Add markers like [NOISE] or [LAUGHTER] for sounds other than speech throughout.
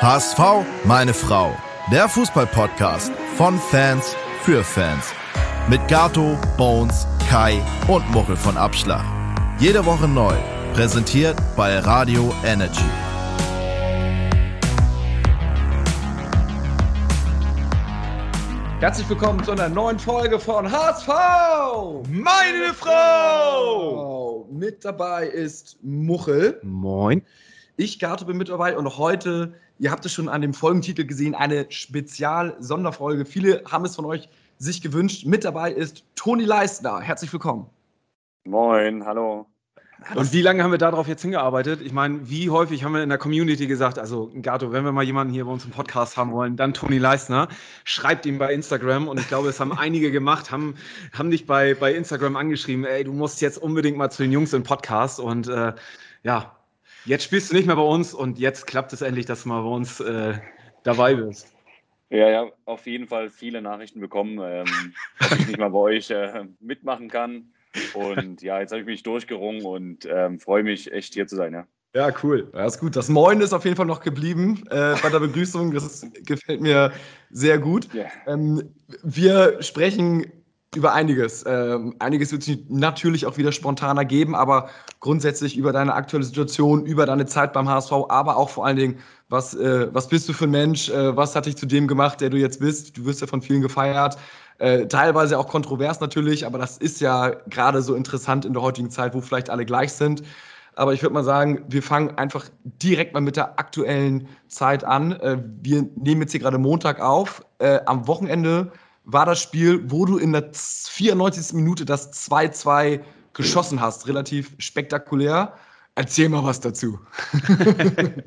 HSV, meine Frau. Der Fußballpodcast von Fans für Fans. Mit Gato, Bones, Kai und Muchel von Abschlag. Jede Woche neu. Präsentiert bei Radio Energy. Herzlich willkommen zu einer neuen Folge von HSV! Meine Frau! Mit dabei ist Muchel. Moin. Ich, Gato, bin mit dabei und heute, ihr habt es schon an dem Folgentitel gesehen, eine Spezial-Sonderfolge. Viele haben es von euch sich gewünscht. Mit dabei ist Toni Leistner. Herzlich willkommen. Moin, hallo. Und wie lange haben wir darauf jetzt hingearbeitet? Ich meine, wie häufig haben wir in der Community gesagt, also Gato, wenn wir mal jemanden hier bei uns im Podcast haben wollen, dann Toni Leisner. Schreibt ihm bei Instagram und ich glaube, es haben einige gemacht, haben, haben dich bei, bei Instagram angeschrieben, ey, du musst jetzt unbedingt mal zu den Jungs im Podcast und äh, ja, jetzt spielst du nicht mehr bei uns und jetzt klappt es endlich, dass du mal bei uns äh, dabei bist. Ja, ja, auf jeden Fall viele Nachrichten bekommen, ähm, [LAUGHS] dass ich nicht mal bei euch äh, mitmachen kann. Und ja, jetzt habe ich mich durchgerungen und ähm, freue mich echt hier zu sein, ja. Ja, cool. Ja, ist gut. Das Moin ist auf jeden Fall noch geblieben äh, bei der Begrüßung. Das gefällt mir sehr gut. Yeah. Ähm, wir sprechen über einiges. Ähm, einiges wird sich natürlich auch wieder spontaner geben, aber grundsätzlich über deine aktuelle Situation, über deine Zeit beim HSV, aber auch vor allen Dingen, was, äh, was bist du für ein Mensch? Äh, was hat dich zu dem gemacht, der du jetzt bist? Du wirst ja von vielen gefeiert. Äh, teilweise auch kontrovers natürlich, aber das ist ja gerade so interessant in der heutigen Zeit, wo vielleicht alle gleich sind. Aber ich würde mal sagen, wir fangen einfach direkt mal mit der aktuellen Zeit an. Äh, wir nehmen jetzt hier gerade Montag auf. Äh, am Wochenende war das Spiel, wo du in der 94. Minute das 2-2 geschossen hast. Relativ spektakulär. Erzähl mal was dazu. [LAUGHS]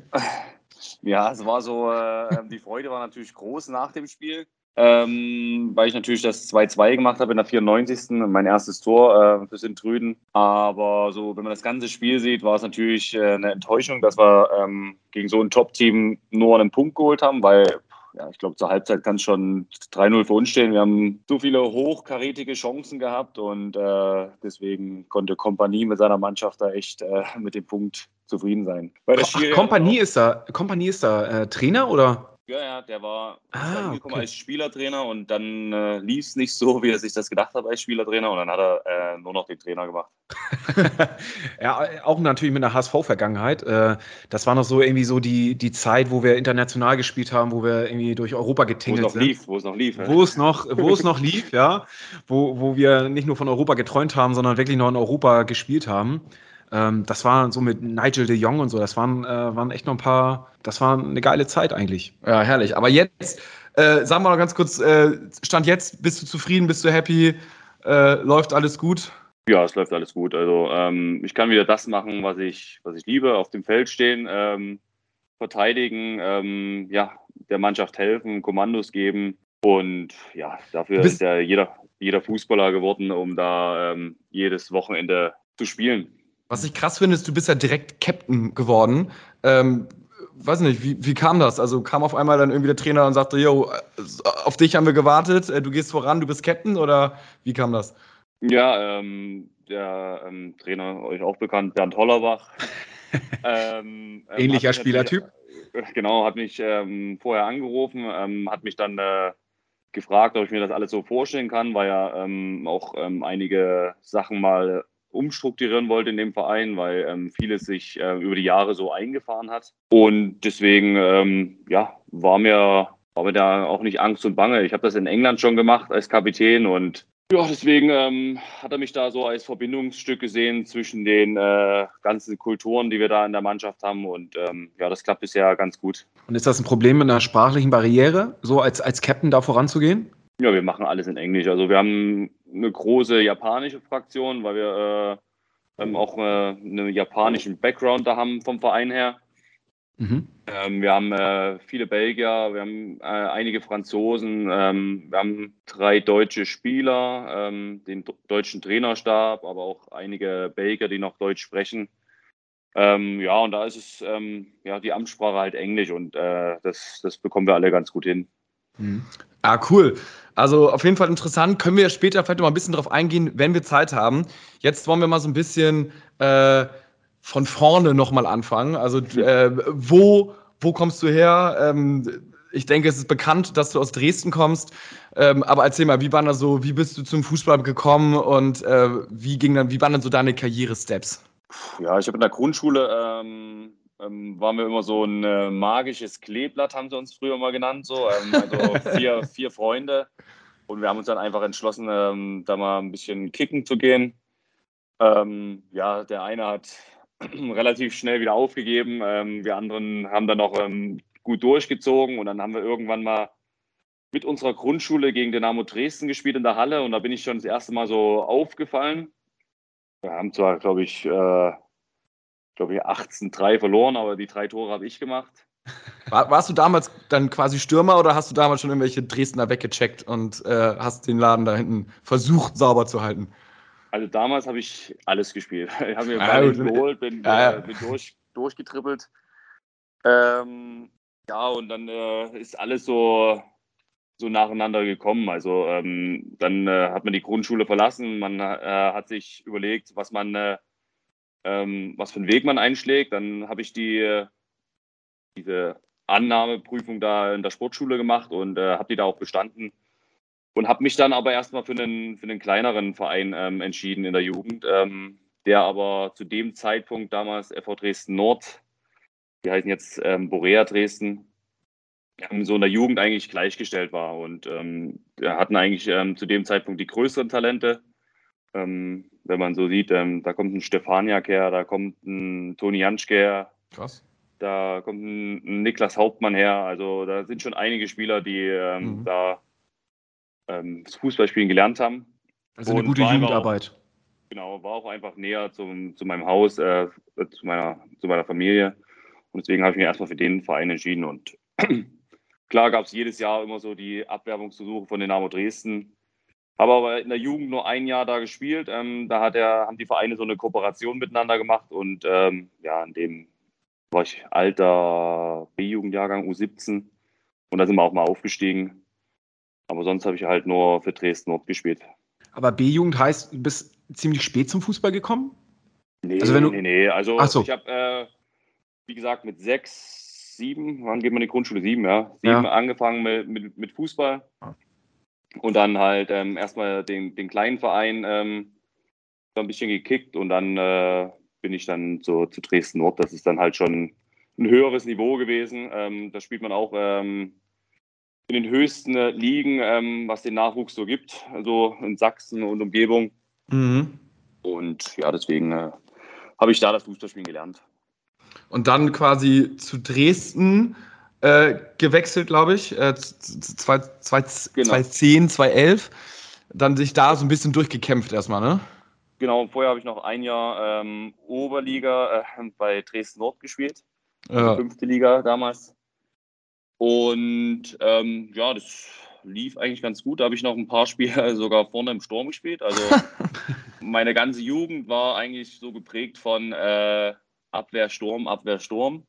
ja, es war so, äh, die Freude war natürlich groß nach dem Spiel ähm, weil ich natürlich das 2-2 gemacht habe in der 94. mein erstes Tor äh, für Sint-Trüden. Aber so, wenn man das ganze Spiel sieht, war es natürlich äh, eine Enttäuschung, dass wir ähm, gegen so ein Top-Team nur einen Punkt geholt haben, weil ja, ich glaube, zur Halbzeit kann es schon 3-0 für uns stehen. Wir haben so viele hochkarätige Chancen gehabt und äh, deswegen konnte Kompanie mit seiner Mannschaft da echt äh, mit dem Punkt zufrieden sein. Kompanie ist da, Kompanie ist da äh, Trainer oder? Ja, ja, der war ah, okay. als Spielertrainer und dann äh, lief es nicht so, wie er sich das gedacht hat als Spielertrainer und dann hat er äh, nur noch den Trainer gemacht. [LAUGHS] ja, auch natürlich mit einer HSV-Vergangenheit. Äh, das war noch so irgendwie so die, die Zeit, wo wir international gespielt haben, wo wir irgendwie durch Europa getingelt sind. Lief, wo es noch lief. Wo es noch, wo es noch lief, ja. Wo, wo wir nicht nur von Europa geträumt haben, sondern wirklich noch in Europa gespielt haben. Ähm, das war so mit Nigel de Jong und so, das waren, äh, waren echt noch ein paar, das war eine geile Zeit eigentlich. Ja, herrlich. Aber jetzt, äh, sagen wir noch ganz kurz, äh, Stand jetzt, bist du zufrieden, bist du happy, äh, läuft alles gut? Ja, es läuft alles gut. Also ähm, ich kann wieder das machen, was ich, was ich liebe, auf dem Feld stehen, ähm, verteidigen, ähm, ja, der Mannschaft helfen, Kommandos geben. Und ja, dafür ist ja jeder, jeder Fußballer geworden, um da ähm, jedes Wochenende zu spielen. Was ich krass finde, ist, du bist ja direkt Captain geworden. Ähm, weiß nicht, wie, wie kam das? Also kam auf einmal dann irgendwie der Trainer und sagte, yo, auf dich haben wir gewartet, äh, du gehst voran, du bist Captain oder wie kam das? Ja, ähm, der ähm, Trainer, euch auch bekannt, Bernd Hollerbach. [LAUGHS] ähm, ähm Ähnlicher Spielertyp. Mich, äh, genau, hat mich ähm, vorher angerufen, ähm, hat mich dann äh, gefragt, ob ich mir das alles so vorstellen kann, weil er auch einige Sachen mal umstrukturieren wollte in dem Verein, weil ähm, vieles sich äh, über die Jahre so eingefahren hat. Und deswegen, ähm, ja, war mir, war mir da auch nicht Angst und Bange. Ich habe das in England schon gemacht als Kapitän und ja, deswegen ähm, hat er mich da so als Verbindungsstück gesehen zwischen den äh, ganzen Kulturen, die wir da in der Mannschaft haben. Und ähm, ja, das klappt bisher ganz gut. Und ist das ein Problem mit einer sprachlichen Barriere, so als, als Captain da voranzugehen? Ja, wir machen alles in Englisch. Also wir haben eine große japanische Fraktion, weil wir äh, ähm, auch äh, einen japanischen Background da haben vom Verein her. Mhm. Ähm, wir haben äh, viele Belgier, wir haben äh, einige Franzosen, ähm, wir haben drei deutsche Spieler, ähm, den deutschen Trainerstab, aber auch einige Belgier, die noch Deutsch sprechen. Ähm, ja, und da ist es ähm, ja die Amtssprache halt Englisch und äh, das, das bekommen wir alle ganz gut hin. Mhm. Ah, cool. Also auf jeden Fall interessant. Können wir später vielleicht noch mal ein bisschen drauf eingehen, wenn wir Zeit haben. Jetzt wollen wir mal so ein bisschen äh, von vorne nochmal anfangen. Also äh, wo, wo kommst du her? Ähm, ich denke, es ist bekannt, dass du aus Dresden kommst. Ähm, aber erzähl mal, wie war das so, wie bist du zum Fußball gekommen und äh, wie ging dann, wie waren dann so deine Karrieresteps? Ja, ich habe in der Grundschule ähm, ähm, waren wir immer so ein äh, magisches Kleeblatt, haben sie uns früher mal genannt. So. Ähm, also [LAUGHS] vier, vier Freunde. Und wir haben uns dann einfach entschlossen, ähm, da mal ein bisschen kicken zu gehen. Ähm, ja, der eine hat [CLEARS THROAT] relativ schnell wieder aufgegeben. Ähm, wir anderen haben dann noch ähm, gut durchgezogen und dann haben wir irgendwann mal mit unserer Grundschule gegen Dynamo Dresden gespielt in der Halle und da bin ich schon das erste Mal so aufgefallen. Wir haben zwar, glaube ich, äh, glaube ich 18-3 verloren, aber die drei Tore habe ich gemacht. War, warst du damals dann quasi Stürmer oder hast du damals schon irgendwelche Dresdner weggecheckt und äh, hast den Laden da hinten versucht sauber zu halten? Also damals habe ich alles gespielt. [LAUGHS] Ich habe mir ja, Ball geholt, bin, ja, ja. Äh, bin durch, durchgetrippelt. Ähm, ja, und dann äh, ist alles so, so nacheinander gekommen. Also ähm, dann äh, hat man die Grundschule verlassen, man äh, hat sich überlegt, was man, äh, ähm, was für einen Weg man einschlägt. Dann habe ich die, diese Annahmeprüfung da in der Sportschule gemacht und äh, habe die da auch bestanden. Und habe mich dann aber erstmal für einen, für einen kleineren Verein ähm, entschieden in der Jugend, ähm, der aber zu dem Zeitpunkt damals FV Dresden Nord die heißen jetzt ähm, Borea Dresden, so in der Jugend eigentlich gleichgestellt war. Und ähm, hatten eigentlich ähm, zu dem Zeitpunkt die größeren Talente. Ähm, wenn man so sieht, ähm, da kommt ein Stefaniak her, da kommt ein Toni Janschke her. Krass. Da kommt ein, Niklas Hauptmann her. Also da sind schon einige Spieler, die ähm, mhm. da das Fußballspielen gelernt haben. Also eine gute Jugendarbeit. Auch, genau, war auch einfach näher zum, zu meinem Haus, äh, zu, meiner, zu meiner Familie. Und deswegen habe ich mich erstmal für den Verein entschieden. Und [CLEARS THROAT] klar gab es jedes Jahr immer so die Abwerbungsversuche von Dynamo Dresden. Habe aber in der Jugend nur ein Jahr da gespielt. Ähm, da hat er, haben die Vereine so eine Kooperation miteinander gemacht. Und ähm, ja, in dem war ich alter B-Jugendjahrgang U17. Und da sind wir auch mal aufgestiegen. Aber sonst habe ich halt nur für Dresden Nord gespielt. Aber B-Jugend heißt, du bist ziemlich spät zum Fußball gekommen? Nee, also wenn du... nee, nee. Also so. ich habe äh, wie gesagt, mit sechs, sieben, wann geht man in die Grundschule? Sieben, ja. Sieben ja. angefangen mit, mit, mit, Fußball. Und dann halt ähm, erstmal den, den kleinen Verein ähm, ein bisschen gekickt und dann äh, bin ich dann zu, zu Dresden Nord. Das ist dann halt schon ein höheres Niveau gewesen. Ähm, da spielt man auch ähm, in den höchsten äh, Ligen, ähm, was den Nachwuchs so gibt, also in Sachsen und Umgebung. Mhm. Und ja, deswegen äh, habe ich da das Fußballspielen gelernt und dann quasi zu Dresden äh, gewechselt, glaube ich, äh, 2010, genau. 2011. Dann sich da so ein bisschen durchgekämpft erstmal, ne? Genau, vorher habe ich noch ein Jahr ähm, Oberliga äh, [LAUGHS] bei Dresden Nord gespielt. Ja. Fünfte Liga damals. Und ähm, ja, das lief eigentlich ganz gut. Da habe ich noch ein paar Spiele [LAUGHS] sogar vorne im Sturm gespielt. Also [LAUGHS] meine ganze Jugend war eigentlich so geprägt von äh, Abwehr, Sturm, Abwehr, Sturm.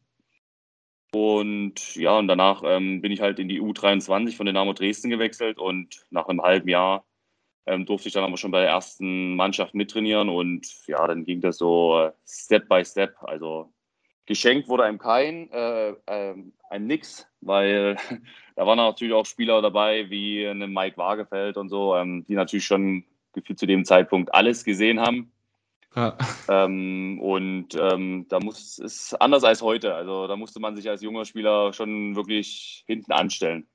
Und ja, und danach ähm, bin ich halt in die U23 von Dynamo Dresden gewechselt und nach einem halben Jahr ähm, durfte ich dann aber schon bei der ersten Mannschaft mittrainieren und ja, dann ging das so äh, Step by Step. Also geschenkt wurde einem kein, äh, äh, ein Nix, weil [LAUGHS] da waren natürlich auch Spieler dabei wie eine Mike Waagefeld und so, ähm, die natürlich schon gefühlt zu dem Zeitpunkt alles gesehen haben ja. Ähm, und ähm, da muss es anders als heute. Also da musste man sich als junger Spieler schon wirklich hinten anstellen.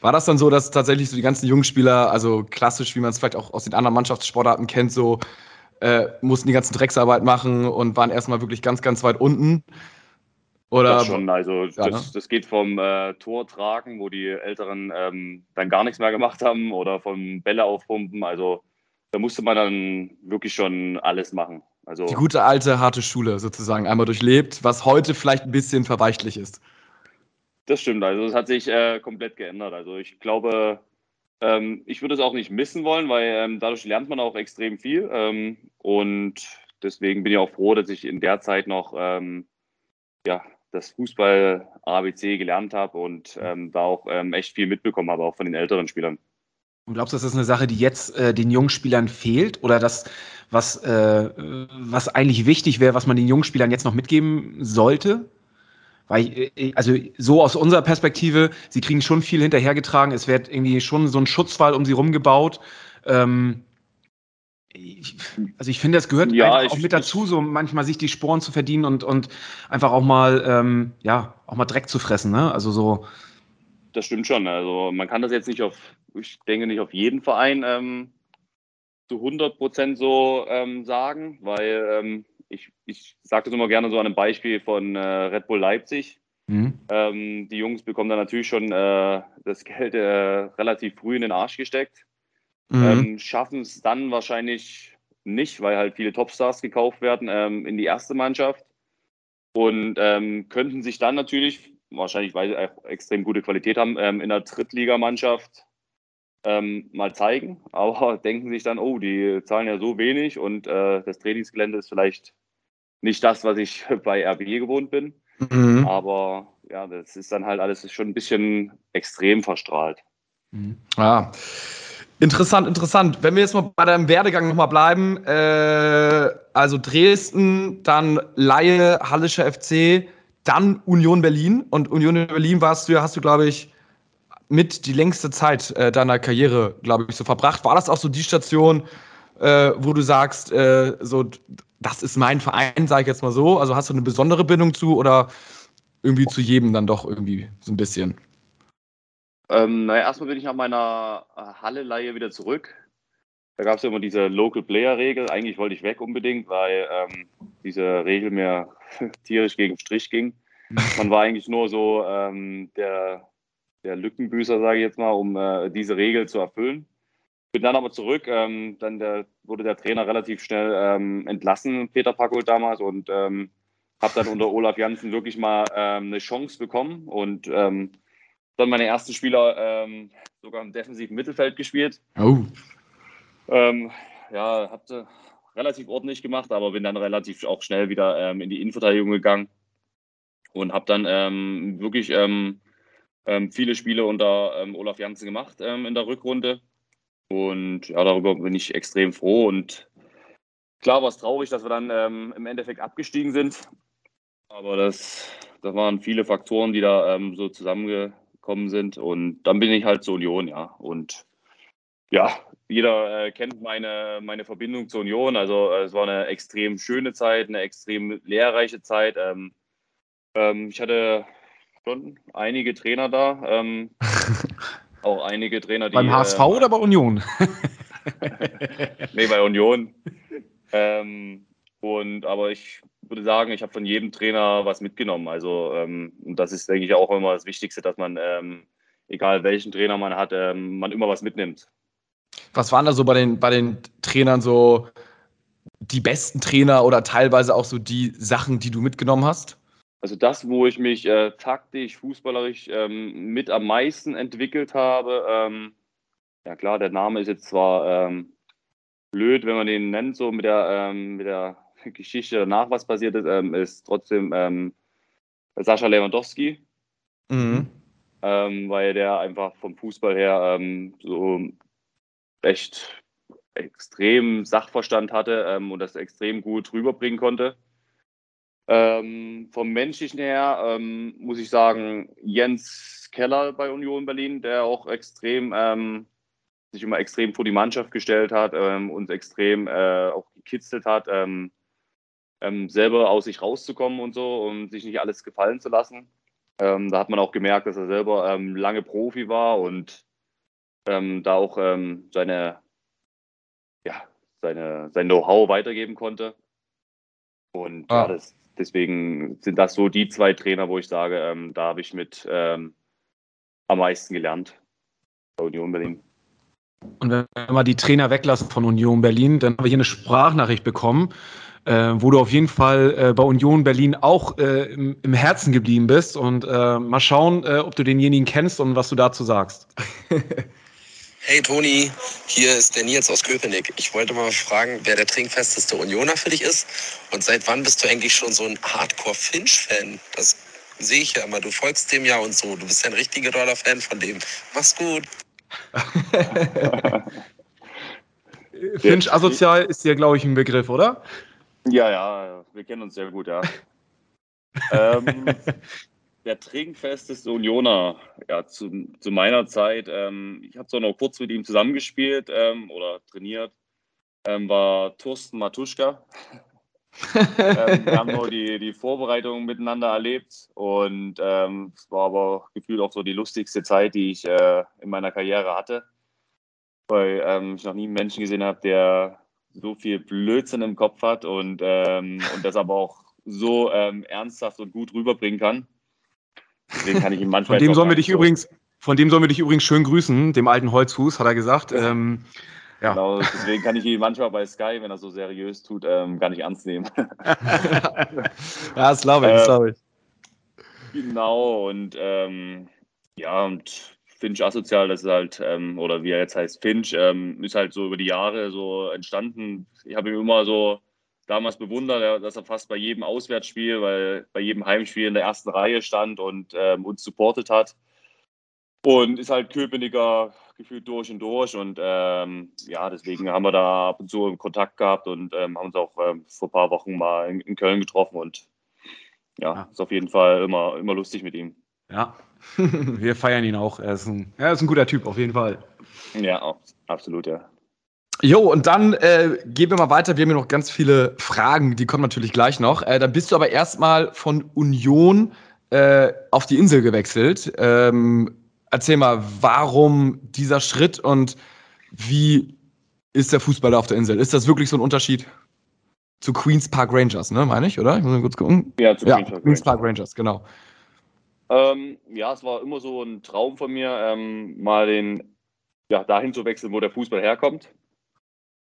War das dann so, dass tatsächlich so die ganzen jungen Spieler, also klassisch, wie man es vielleicht auch aus den anderen Mannschaftssportarten kennt, so äh, mussten die ganzen Drecksarbeit machen und waren erstmal wirklich ganz, ganz weit unten? Oder? Das schon, also ja, das, ne? das, geht vom äh, Tor tragen, wo die Älteren ähm, dann gar nichts mehr gemacht haben, oder vom Bälle aufpumpen. Also da musste man dann wirklich schon alles machen. Also, die gute alte harte Schule sozusagen einmal durchlebt, was heute vielleicht ein bisschen verweichlich ist. Das stimmt, also es hat sich äh, komplett geändert. Also ich glaube, ähm, ich würde es auch nicht missen wollen, weil ähm, dadurch lernt man auch extrem viel. Ähm, und deswegen bin ich auch froh, dass ich in der Zeit noch ähm, ja, das Fußball ABC gelernt habe und ähm, da auch ähm, echt viel mitbekommen habe, auch von den älteren Spielern. Und glaubst du, das ist eine Sache, die jetzt äh, den jungen Spielern fehlt oder das, was, äh, was eigentlich wichtig wäre, was man den jungen Spielern jetzt noch mitgeben sollte? Weil, äh, also so aus unserer Perspektive, sie kriegen schon viel hinterhergetragen, es wird irgendwie schon so ein Schutzwall um sie rumgebaut. Ähm, also ich finde, es gehört ja, auch mit dazu, so manchmal sich die Sporen zu verdienen und, und einfach auch mal, ähm, ja, auch mal Dreck zu fressen, ne? Also so. Das stimmt schon. Also man kann das jetzt nicht auf, ich denke nicht auf jeden Verein ähm, zu 100 Prozent so ähm, sagen, weil ähm, ich, ich sage das immer gerne so an einem Beispiel von äh, Red Bull Leipzig. Mhm. Ähm, die Jungs bekommen da natürlich schon äh, das Geld äh, relativ früh in den Arsch gesteckt. Mhm. Ähm, schaffen es dann wahrscheinlich nicht, weil halt viele Topstars gekauft werden ähm, in die erste Mannschaft und könnten sich dann natürlich, wahrscheinlich weil sie auch extrem gute Qualität haben, ähm, in der Drittligamannschaft ähm, mal zeigen, aber [LAUGHS] denken sich dann, oh, die zahlen ja so wenig und äh, das Trainingsgelände ist vielleicht nicht das, was ich [LAUGHS] bei RB gewohnt bin. Mhm. Aber ja, das ist dann halt alles schon ein bisschen extrem verstrahlt. Mhm. Ja. Interessant, interessant. Wenn wir jetzt mal bei deinem Werdegang nochmal bleiben, äh, also Dresden, dann Laie, Hallischer FC, dann Union Berlin. Und Union Berlin warst du, hast du, glaube ich, mit die längste Zeit äh, deiner Karriere, glaube ich, so verbracht. War das auch so die Station, äh, wo du sagst, äh, so, das ist mein Verein, sage ich jetzt mal so? Also hast du eine besondere Bindung zu oder irgendwie zu jedem dann doch irgendwie so ein bisschen? Ähm, naja, erstmal bin ich nach meiner Halle-Leihe wieder zurück. Da gab es immer diese Local Player-Regel. Eigentlich wollte ich weg unbedingt, weil ähm, diese Regel mir [LAUGHS] tierisch gegen Strich ging. Man war eigentlich nur so ähm, der der Lückenbüßer, sage ich jetzt mal, um äh, diese Regel zu erfüllen. Bin dann aber zurück. Ähm, dann der, wurde der Trainer relativ schnell ähm, entlassen, Peter Packold damals, und ähm, habe dann unter Olaf Janssen wirklich mal ähm, eine Chance bekommen und ähm, dann meine ersten Spieler ähm, sogar im defensiven Mittelfeld gespielt. Oh. Ja, habe relativ ordentlich gemacht, aber bin dann relativ auch schnell wieder in die Innenverteidigung gegangen und habe dann wirklich ähm, viele Spiele unter ähm, Olaf Janssen gemacht ähm, in der Rückrunde. Und ja, darüber bin ich extrem froh. Und klar war es traurig, dass wir dann ähm, im Endeffekt abgestiegen sind. Aber das, das waren viele Faktoren, die da ähm, so zusammengekommen sind. Und dann bin ich halt zur Union, ja. Und ja, jeder äh, kennt meine, meine Verbindung zur Union. Also äh, es war eine extrem schöne Zeit, eine extrem lehrreiche Zeit. Ähm, ähm, ich hatte schon einige Trainer da. Ähm, [LAUGHS] auch einige Trainer, die. Beim HSV äh, oder bei Union? [LAUGHS] nee, bei Union. Ähm, und aber ich würde sagen, ich habe von jedem Trainer was mitgenommen. Also ähm, das ist, denke ich, auch immer das Wichtigste, dass man, ähm, egal welchen Trainer man hat, man immer was mitnimmt. Was waren da so bei den, bei den Trainern so die besten Trainer oder teilweise auch so die Sachen, die du mitgenommen hast? Also das, wo ich mich äh, taktisch, fußballerisch ähm, mit am meisten entwickelt habe, ähm, ja klar, der Name ist jetzt zwar ähm, blöd, wenn man den nennt, so mit der, ähm, mit der [LAUGHS] Geschichte danach, was passiert ist, ähm, ist trotzdem ähm, Sascha Lewandowski. Mhm. weil der einfach vom Fußball her so echt extrem Sachverstand hatte und das extrem gut rüberbringen konnte. Ähm, vom Menschlichen her ähm, muss ich sagen, Jens Keller bei Union Berlin, der auch extrem ähm, sich immer extrem vor die Mannschaft gestellt hat ähm, und extrem äh, auch gekitzelt hat, ähm, ähm, selber aus sich rauszukommen und so und sich nicht alles gefallen zu lassen. da hat man auch gemerkt, dass er selber lange Profi war und da auch seine, ja, seine, sein Know-how weitergeben konnte. Und ah. ja, das, deswegen sind das so die zwei Trainer, wo ich sage, ähm, da habe ich mit ähm, am meisten gelernt bei Union Berlin. Und wenn wir mal die Trainer weglassen von Union Berlin, dann haben wir hier eine Sprachnachricht bekommen, äh, wo du auf jeden Fall äh, bei Union Berlin auch äh, im, im, Herzen geblieben bist. Und äh, mal schauen, äh, ob du denjenigen kennst und was du dazu sagst. [LAUGHS] Hey Toni, hier ist der Nils aus Köpenick. Ich wollte mal fragen, wer der trinkfesteste Unioner für dich ist und seit wann bist du eigentlich schon so ein Hardcore-Finch-Fan? Das sehe ich ja immer. Du folgst dem ja und so. Du bist ja ein richtiger Roller-Fan von dem. Mach's gut. [LAUGHS] Finch asozial ist dir, glaube ich, ein Begriff, oder? Ja, ja, wir kennen uns sehr gut, ja. [LAUGHS] ähm, der trinkfesteste Unioner, ja, zu, zu meiner Zeit, ähm, ich habe zwar noch kurz mit ihm zusammengespielt ähm, oder trainiert, ähm, war Thorsten Matuschka. [LAUGHS] ähm, wir haben nur die, die Vorbereitung miteinander erlebt und ähm, es war aber gefühlt auch so die lustigste Zeit, die ich äh, in meiner Karriere hatte, weil ähm, ich noch nie einen Menschen gesehen habe, der so viel Blödsinn im Kopf hat und, und das aber auch so ernsthaft und gut rüberbringen kann. Deswegen kann ich ihn manchmal. Von dem sollen wir dich so. übrigens, von dem sollen wir dich übrigens schön grüßen, dem alten Holzfuß, hat er gesagt. Ähm, ja. Genau, deswegen kann ich ihn manchmal bei Sky, wenn er so seriös tut, ähm, gar nicht ernst nehmen. [LAUGHS] ja, das glaube ich, das glaube ich. Genau, und ähm, ja, und Finch asozial, das ist halt, ähm, oder wie er jetzt heißt, Finch, ähm, ist halt so über die Jahre so entstanden. Ich habe ihn immer so damals bewundert, dass er fast bei jedem Auswärtsspiel, weil bei jedem Heimspiel in der ersten Reihe stand und ähm, uns supportet hat. Und ist halt Köpenicker gefühlt durch und durch. Und ähm, ja, deswegen haben wir da ab und zu Kontakt gehabt und ähm, haben uns auch ähm, vor ein paar Wochen mal in, in Köln getroffen. Und ja, ja, ist auf jeden Fall immer, immer lustig mit ihm. Ja, [LAUGHS] wir feiern ihn auch. Er ist, ein, er ist ein guter Typ, auf jeden Fall. Ja, absolut, ja. Jo, und dann äh, gehen wir mal weiter. Wir haben ja noch ganz viele Fragen, die kommen natürlich gleich noch. Äh, dann bist du aber erstmal von Union äh, auf die Insel gewechselt. Ähm, erzähl mal, warum dieser Schritt und wie ist der Fußball auf der Insel? Ist das wirklich so ein Unterschied zu Queens Park Rangers, ne, meine ich, oder? Ich muss mal kurz gucken. Ja, zu ja, Queens, Park, Queens Park Rangers, genau. Ähm, ja, es war immer so ein Traum von mir, ähm, mal den, ja, dahin zu wechseln, wo der Fußball herkommt.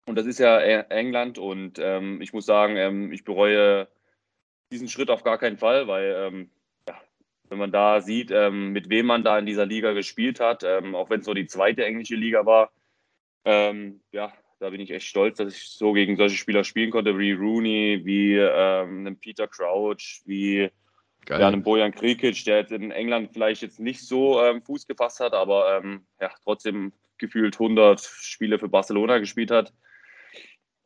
Und das ist ja England und ähm, ich muss sagen, ähm, ich bereue diesen Schritt auf gar keinen Fall, weil ähm, ja, wenn man da sieht, ähm, mit wem man da in dieser Liga gespielt hat, ähm, auch wenn es so die zweite englische Liga war, ähm, ja, da bin ich echt stolz, dass ich so gegen solche Spieler spielen konnte, wie Rooney, wie einen Peter Crouch, wie ja, einen Bojan Krikic, der jetzt in England vielleicht jetzt nicht so Fuß gefasst hat, aber ja, trotzdem gefühlt 100 Spiele für Barcelona gespielt hat.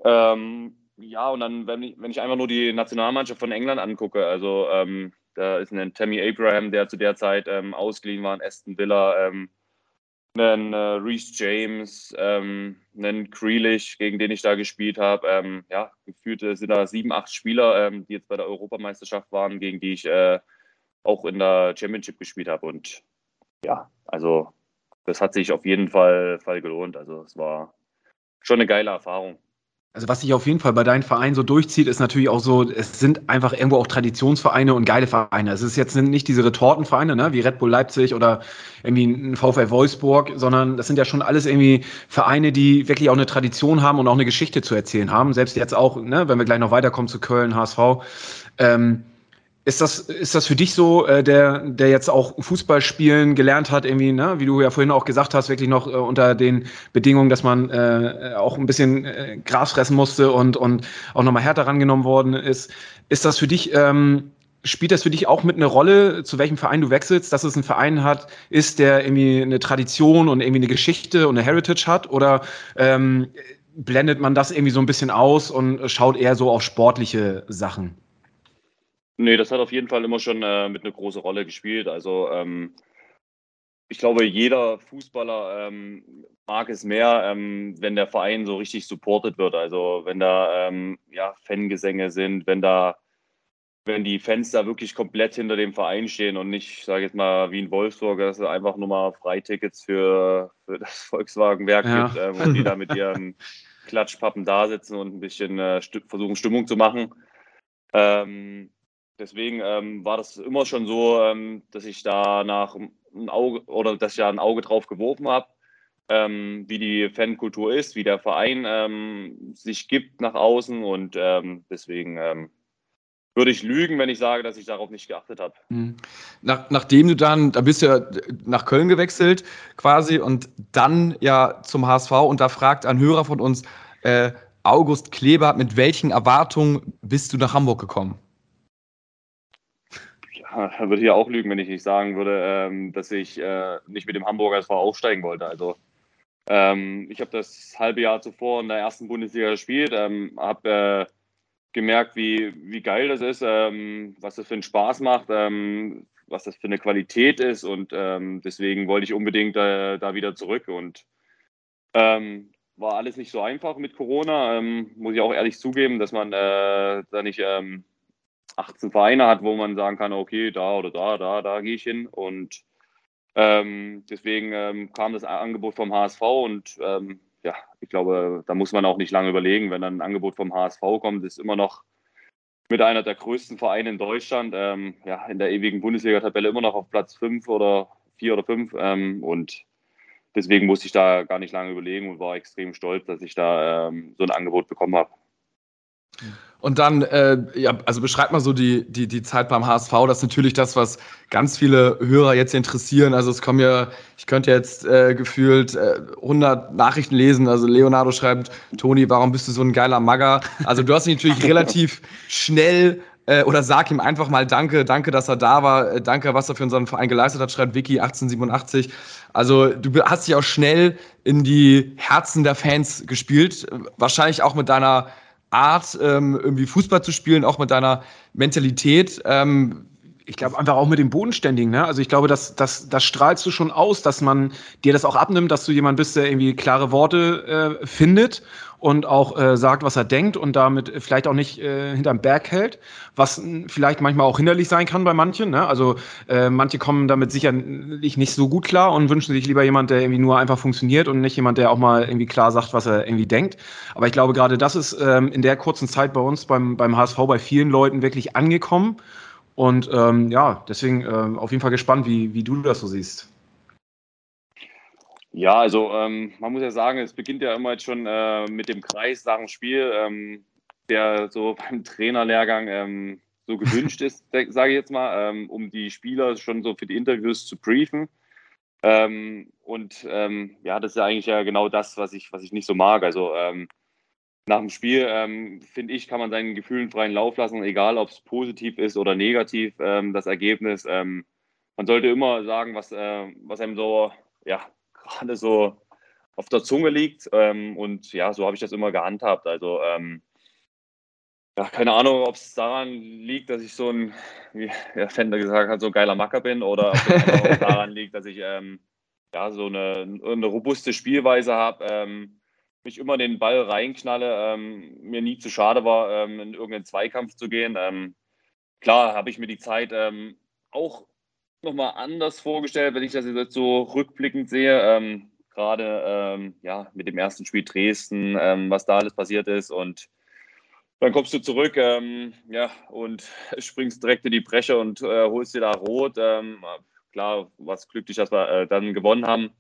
Ähm, ja, und dann, wenn ich, wenn ich einfach nur die Nationalmannschaft von England angucke, also ähm, da ist ein Tammy Abraham, der zu der Zeit ähm, ausgeliehen war, ein Aston Villa, ähm, einen äh, Reese James, ähm, einen Grealish, gegen den ich da gespielt habe. Ähm, ja, gefühlt sind da sieben, acht Spieler, ähm, die jetzt bei der Europameisterschaft waren, gegen die ich äh, auch in der Championship gespielt habe. Und ja, also das hat sich auf jeden Fall, Fall gelohnt. Also es war schon eine geile Erfahrung. Also was sich auf jeden Fall bei deinem Verein so durchzieht, ist natürlich auch so, es sind einfach irgendwo auch Traditionsvereine und geile Vereine. Es ist jetzt nicht diese Retortenvereine, ne, wie Red Bull Leipzig oder irgendwie ein VfL Wolfsburg, sondern das sind ja schon alles irgendwie Vereine, die wirklich auch eine Tradition haben und auch eine Geschichte zu erzählen haben. Selbst jetzt auch, ne, wenn wir gleich noch weiterkommen zu Köln, HSV. Ähm, ist das, ist das für dich so, äh, der, der jetzt auch Fußball spielen gelernt hat, irgendwie, ne, wie du ja vorhin auch gesagt hast, wirklich noch äh, unter den Bedingungen, dass man äh, auch ein bisschen äh, Gras fressen musste und, und auch nochmal härter rangenommen worden ist. Ist das für dich, ähm, spielt das für dich auch mit eine Rolle, zu welchem Verein du wechselst, dass es ein Verein hat, ist, der irgendwie eine Tradition und irgendwie eine Geschichte und eine Heritage hat? Oder ähm, blendet man das irgendwie so ein bisschen aus und schaut eher so auf sportliche Sachen? Nee, das hat auf jeden Fall immer schon äh, mit eine große Rolle gespielt. Also ähm, ich glaube, jeder Fußballer ähm, mag es mehr, ähm, wenn der Verein so richtig supported wird. Also wenn da ähm, ja, Fangesänge sind, wenn da wenn die Fans da wirklich komplett hinter dem Verein stehen und nicht, sage ich jetzt mal, wie in Wolfsburg, dass es einfach nur mal Freitickets für, für das [LAUGHS] Volkswagenwerk ja. gibt ähm, und die da mit ihren Klatschpappen da sitzen und ein bisschen äh, versuchen, Stimmung zu machen. Ähm, Deswegen ähm, war das immer schon so, ähm, dass ich da nach ein Auge oder dass ich da ein Auge drauf geworfen habe, ähm, wie die Fankultur ist, wie der Verein ähm, sich gibt nach außen und ähm, deswegen ähm, würde ich lügen, wenn ich sage, dass ich darauf nicht geachtet habe. Mhm. Nach, nachdem du dann, da bist du ja nach Köln gewechselt quasi und dann ja zum HSV und da fragt ein Hörer von uns, äh, August Kleber, mit welchen Erwartungen bist du nach Hamburg gekommen? [LAUGHS] würde ich auch lügen, wenn ich nicht sagen würde, ähm, dass ich äh, nicht mit dem Hamburger SV aufsteigen wollte. Also Ähm, ich habe das halbe Jahr zuvor in der ersten Bundesliga gespielt, ähm, habe äh, gemerkt, wie, wie geil das ist, was das für einen Spaß macht, was das für eine Qualität ist und deswegen wollte ich unbedingt äh, da wieder zurück und war alles nicht so einfach mit Corona, muss ich auch ehrlich zugeben, dass man da nicht 18 Vereine hat, wo man sagen kann, okay, da oder da, da, da gehe ich hin und ähm, deswegen ähm, kam das Angebot vom HSV und ähm, ja, ich glaube, da muss man auch nicht lange überlegen, wenn dann ein Angebot vom HSV kommt, ist immer noch mit einer der größten Vereine in Deutschland, ähm, ja, in der ewigen Bundesliga-Tabelle immer noch auf Platz 5 oder 4 oder 5 ähm, und deswegen musste ich da gar nicht lange überlegen und war extrem stolz, dass ich da ähm, so ein Angebot bekommen habe. Und dann, äh, ja, also beschreibt mal so die, die, die Zeit beim HSV. Das ist natürlich das, was ganz viele Hörer jetzt interessieren. Also es kommen ja, ich könnte jetzt äh, gefühlt äh, 100 Nachrichten lesen. Also Leonardo schreibt, Toni, warum bist du so ein geiler Magger? Also du hast dich natürlich [LAUGHS] relativ schnell äh, oder sag ihm einfach mal Danke, danke, dass er da war, äh, danke, was er für unseren Verein geleistet hat, schreibt Vicky 1887. Also du hast dich auch schnell in die Herzen der Fans gespielt, wahrscheinlich auch mit deiner Art, ähm, irgendwie Fußball zu spielen, auch mit deiner Mentalität. Ähm, ich glaube einfach auch mit dem Bodenständigen, ne? Also ich glaube, das, das, das strahlst du schon aus, dass man dir das auch abnimmt, dass du jemand bist, der irgendwie klare Worte äh, findet und auch äh, sagt, was er denkt und damit vielleicht auch nicht äh, hinterm Berg hält, was vielleicht manchmal auch hinderlich sein kann bei manchen. Ne? Also äh, manche kommen damit sicherlich nicht so gut klar und wünschen sich lieber jemand, der irgendwie nur einfach funktioniert und nicht jemand, der auch mal irgendwie klar sagt, was er irgendwie denkt. Aber ich glaube, gerade das ist ähm, in der kurzen Zeit bei uns beim, beim HSV bei vielen Leuten wirklich angekommen. Und ähm, ja, deswegen äh, auf jeden Fall gespannt, wie, wie du das so siehst. Ja, also ähm, man muss ja sagen, es beginnt ja immer jetzt schon äh, mit dem Kreis nach dem Spiel, ähm, der so [LAUGHS] beim Trainerlehrgang ähm, so gewünscht ist, sage ich jetzt mal, ähm, um die Spieler schon so für die Interviews zu briefen. Ähm, und ähm, ja, das ist ja eigentlich ja genau das, was ich, was ich nicht so mag. Also nach dem Spiel, finde ich, kann man seinen Gefühlen freien Lauf lassen, egal ob es positiv ist oder negativ, das Ergebnis. man sollte immer sagen, was, äh, was einem so ja, [LAUGHS] gerade so auf der Zunge liegt. Ähm, und ja, so habe ich das immer gehandhabt. Also ähm, ja, keine Ahnung, ob es daran liegt, dass ich so ein, wie [LAUGHS] der Fender gesagt hat, so ein geiler Macker bin oder ob es [LAUGHS] daran liegt, dass ich ähm, ja, so eine, eine robuste Spielweise habe, ähm, mich immer den Ball reinknalle, ähm, mir nie zu schade war, ähm, in irgendeinen Zweikampf zu gehen. Ähm, klar habe ich mir die Zeit ähm, auch nochmal anders vorgestellt, wenn ich das jetzt so rückblickend sehe. Ähm, Gerade ähm, ja, mit dem ersten Spiel Dresden, ähm, was da alles passiert ist. Und dann kommst du zurück ja, und [LAUGHS] springst direkt in die Breche und äh, holst dir da rot. Klar, was glücklich, dass wir äh, dann gewonnen haben.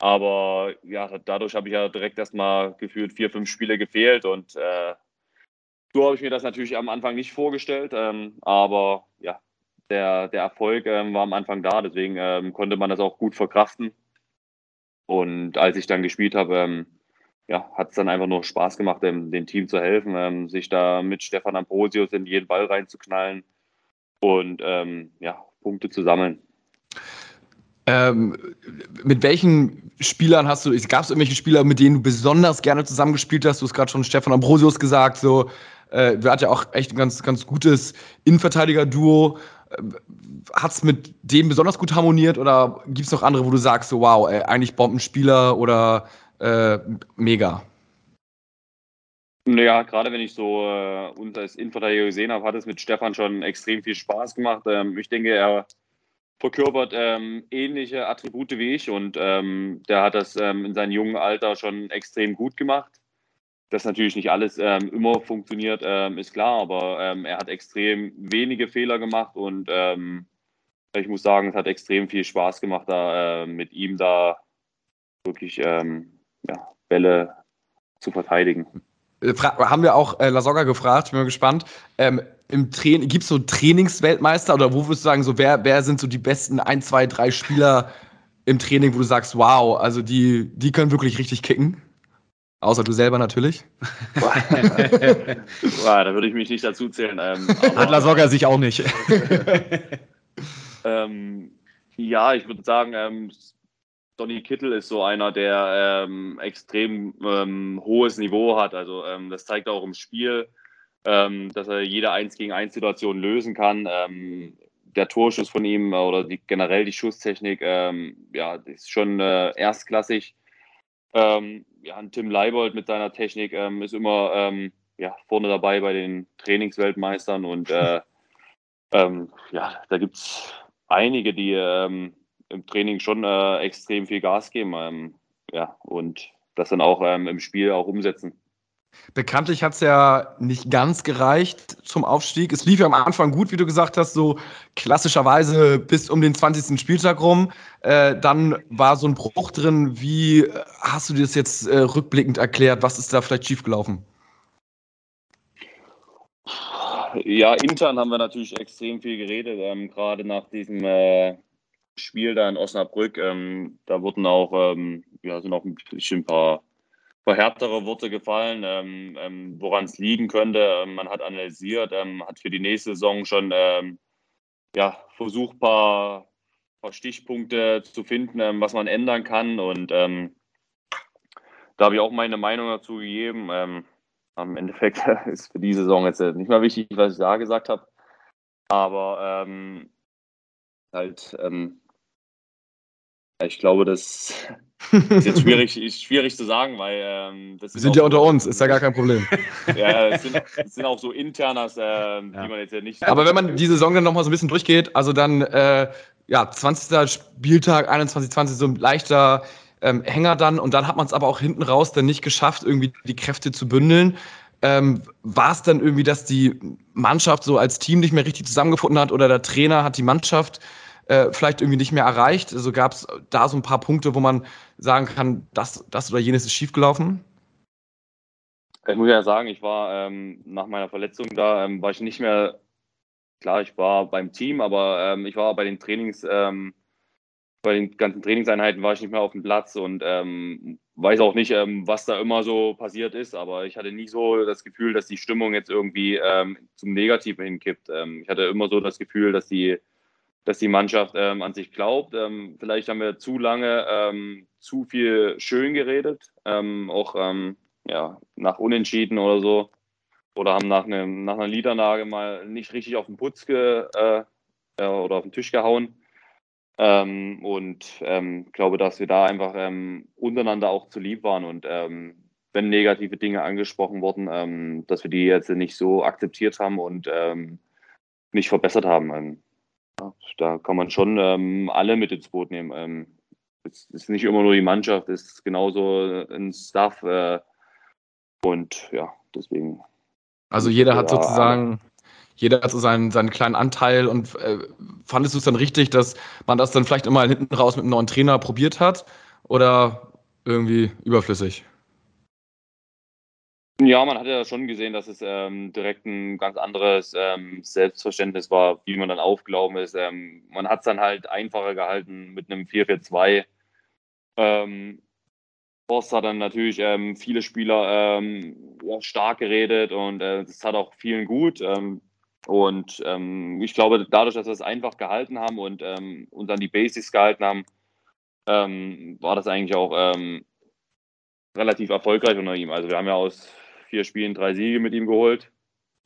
Aber ja, dadurch habe ich ja direkt erstmal gefühlt vier, fünf Spiele gefehlt und äh, so habe ich mir das natürlich am Anfang nicht vorgestellt. Ähm, aber ja, der, der Erfolg ähm, war am Anfang da, deswegen ähm, konnte man das auch gut verkraften. Und als ich dann gespielt habe, ähm, ja, hat es dann einfach nur Spaß gemacht, dem, dem Team zu helfen, ähm, sich da mit Stefan Ambrosius in jeden Ball reinzuknallen und ähm, ja, Punkte zu sammeln. Ähm, mit welchen Spielern hast du, gab es irgendwelche Spieler, mit denen du besonders gerne zusammengespielt hast? Du hast gerade schon Stefan Ambrosius gesagt, so, äh, du hattest ja auch echt ein ganz, ganz gutes Innenverteidiger-Duo. Hat es mit dem besonders gut harmoniert oder gibt es noch andere, wo du sagst, so wow, ey, eigentlich Bombenspieler oder äh, mega? Naja, gerade wenn ich so äh, uns als Innenverteidiger gesehen habe, hat es mit Stefan schon extrem viel Spaß gemacht. Ähm, ich denke, er verkörpert ähm, ähnliche Attribute wie ich und ähm, der hat das ähm, in seinem jungen Alter schon extrem gut gemacht dass natürlich nicht alles ähm, immer funktioniert, ähm, ist klar, aber ähm, er hat extrem wenige Fehler gemacht und ich muss sagen, es hat extrem viel Spaß gemacht, da äh, mit ihm da wirklich ja, Bälle zu verteidigen. Äh, fra haben wir auch äh, Lasogga gefragt, bin mal gespannt. Ähm, im Training, gibt es so Trainingsweltmeister oder wo würdest du sagen, so wer, wer sind so die besten ein, zwei, drei Spieler im Training, wo du sagst, wow, also die, die können wirklich richtig kicken? Außer du selber natürlich. [LAUGHS] Boah, da würde ich mich nicht dazu zählen. Ähm, Adler Sogger sich auch nicht. [LAUGHS] ähm, ja, ich würde sagen, ähm, Donny Kittel ist so einer, der ähm, extrem ähm, hohes Niveau hat. Also ähm, das zeigt auch im Spiel, ähm, dass er jede 1 gegen 1 Situation lösen kann. Ähm, der Torschuss von ihm oder die, generell die Schusstechnik, ähm, ja, ist schon äh, erstklassig. Ja, Tim Leibold mit seiner Technik ist immer ja, vorne dabei bei den Trainingsweltmeistern und äh, [LAUGHS] ja, da gibt es einige, die im Training schon äh, extrem viel Gas geben ja, und das dann auch im Spiel auch umsetzen. Bekanntlich hat es ja nicht ganz gereicht zum Aufstieg. Es lief ja am Anfang gut, wie du gesagt hast, so klassischerweise bis um den 20. Spieltag rum. Äh, dann war so ein Bruch drin. Wie hast du dir das jetzt äh, rückblickend erklärt? Was ist da vielleicht schiefgelaufen? Ja, intern haben wir natürlich extrem viel geredet, ähm, gerade nach diesem äh, Spiel da in Osnabrück. Ähm, da wurden auch, ähm, ja, sind auch ein bisschen ein paar härtere Worte gefallen, ähm, ähm, woran es liegen könnte. Ähm, man hat analysiert, ähm, hat für die nächste Saison schon ähm, ja, versucht, ein paar, paar, Stichpunkte zu finden, ähm, was man ändern kann. Und da habe ich auch meine Meinung dazu gegeben. am Endeffekt [LAUGHS] ist für die Saison jetzt nicht mehr wichtig, was ich da gesagt habe. Aber halt, ich glaube, das ist jetzt schwierig, [LAUGHS] schwierig zu sagen, weil ähm, das Wir sind ja unter uns, ist ja gar kein Problem. [LAUGHS] ja, es sind, es sind auch so internas, äh, ja. die man jetzt ja nicht. Aber wenn man die Saison dann nochmal so ein bisschen durchgeht, also dann, äh, ja, 20. Spieltag, 21, 20, so ein leichter ähm, Hänger dann und dann hat man es aber auch hinten raus dann nicht geschafft, irgendwie die Kräfte zu bündeln. Ähm, war es dann irgendwie, dass die Mannschaft so als Team nicht mehr richtig zusammengefunden hat oder der Trainer hat die Mannschaft äh, vielleicht irgendwie nicht mehr erreicht? Also gab es da so ein paar Punkte, wo man sagen kann, das, das oder jenes ist schiefgelaufen? Ich muss ja sagen, ich war ähm, nach meiner Verletzung da, ähm, war ich nicht mehr, klar, ich war beim Team, aber ähm, ich war bei den Trainings, ähm, bei den ganzen Trainingseinheiten war ich nicht mehr auf dem Platz und ähm, weiß auch nicht, ähm, was da immer so passiert ist, aber ich hatte nie so das Gefühl, dass die Stimmung jetzt irgendwie zum Negativen hinkippt. ich hatte immer so das Gefühl, dass die dass die Mannschaft ähm, an sich glaubt. Ähm, vielleicht haben wir zu lange ähm, zu viel schön geredet, ähm, auch ähm, ja, nach Unentschieden oder so. Oder haben nach, einem, nach einer Niederlage mal nicht richtig auf den Putz ge, äh, äh, oder auf den Tisch gehauen. Ähm, und glaube, dass wir da einfach untereinander auch zu lieb waren und wenn negative Dinge angesprochen wurden, dass wir die jetzt nicht so akzeptiert haben und nicht verbessert haben da kann man schon ähm, alle mit ins Boot nehmen. Ähm, es ist nicht immer nur die Mannschaft, es ist genauso ein Staff. Äh, und ja, deswegen. Also jeder hat sozusagen, jeder hat so seinen, seinen kleinen Anteil und äh, fandest du es dann richtig, dass man das dann vielleicht immer hinten raus mit einem neuen Trainer probiert hat? Oder irgendwie überflüssig? Ja, man hat ja schon gesehen, dass es ähm, direkt ein ganz anderes ähm, Selbstverständnis war, wie man dann aufgelaufen ist. Ähm, man hat es dann halt einfacher gehalten mit einem 4-4-2. Ähm, Horst hat dann natürlich ähm, viele Spieler ähm, ja, stark geredet und äh, hat auch vielen gut. Ähm, und ich glaube, dadurch, dass wir es einfach gehalten haben und, und dann die Basics gehalten haben, war das eigentlich auch relativ erfolgreich unter ihm. Also wir haben ja aus vier Spielen drei Siege mit ihm geholt,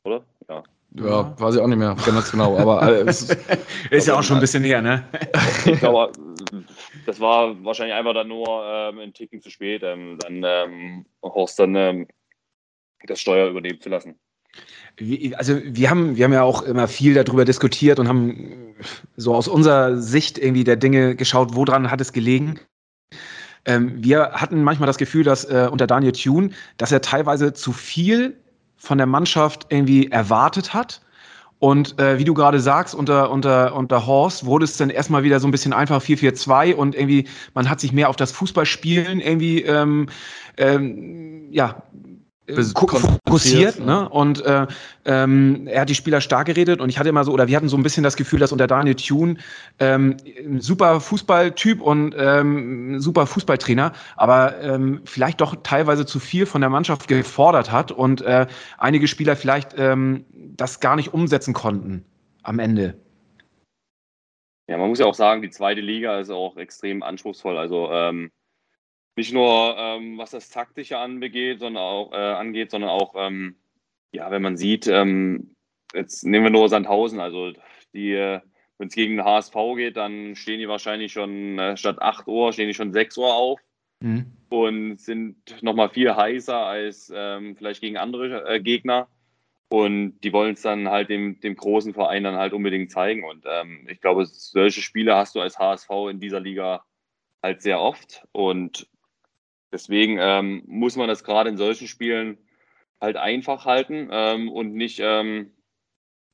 oder? Ja. Ja, weiß ich auch nicht mehr ganz genau, aber äh, ist, [LAUGHS] ist ja auch schon ein bisschen her, ne? [LAUGHS] ich glaube, das war wahrscheinlich einfach dann nur ähm, ein Ticken zu spät, ähm, dann ähm, Horst dann ähm, das Steuer übernehmen zu lassen. Wie, also wir haben, wir haben ja auch immer viel darüber diskutiert und haben so aus unserer Sicht irgendwie der Dinge geschaut, woran hat es gelegen. Ähm, wir hatten manchmal das Gefühl, dass äh, unter Daniel Thune, dass er teilweise zu viel von der Mannschaft irgendwie erwartet hat. Und äh, wie du gerade sagst, unter, unter, unter Horst wurde es dann erstmal wieder so ein bisschen einfach 4-4-2 und irgendwie, man hat sich mehr auf das Fußballspielen irgendwie ähm, ähm, ja, fokussiert. Ne? Und äh, ähm, er hat die Spieler stark geredet und ich hatte immer so, oder wir hatten so ein bisschen das Gefühl, dass unter Daniel Thune ähm, ein super Fußballtyp und ähm, super Fußballtrainer, aber ähm, vielleicht doch teilweise zu viel von der Mannschaft gefordert hat und äh, einige Spieler vielleicht ähm, das gar nicht umsetzen konnten am Ende. Ja, man muss ja auch sagen, die zweite Liga ist auch extrem anspruchsvoll. Also ähm, nicht nur ähm, was das Taktische angeht, sondern auch, äh, angeht, sondern auch, ähm, ja, wenn man sieht, ähm, jetzt nehmen wir nur Sandhausen, also die, äh, wenn es gegen den HSV geht, dann stehen die wahrscheinlich schon äh, statt 8 Uhr, stehen die schon 6 Uhr auf mhm. und sind nochmal viel heißer als ähm, vielleicht gegen andere äh, Gegner. Und die wollen es dann halt dem, dem großen Verein dann halt unbedingt zeigen. Und ähm, ich glaube, solche Spiele hast du als HSV in dieser Liga halt sehr oft. Und deswegen ähm, muss man das gerade in solchen Spielen halt einfach halten ähm, und nicht ähm,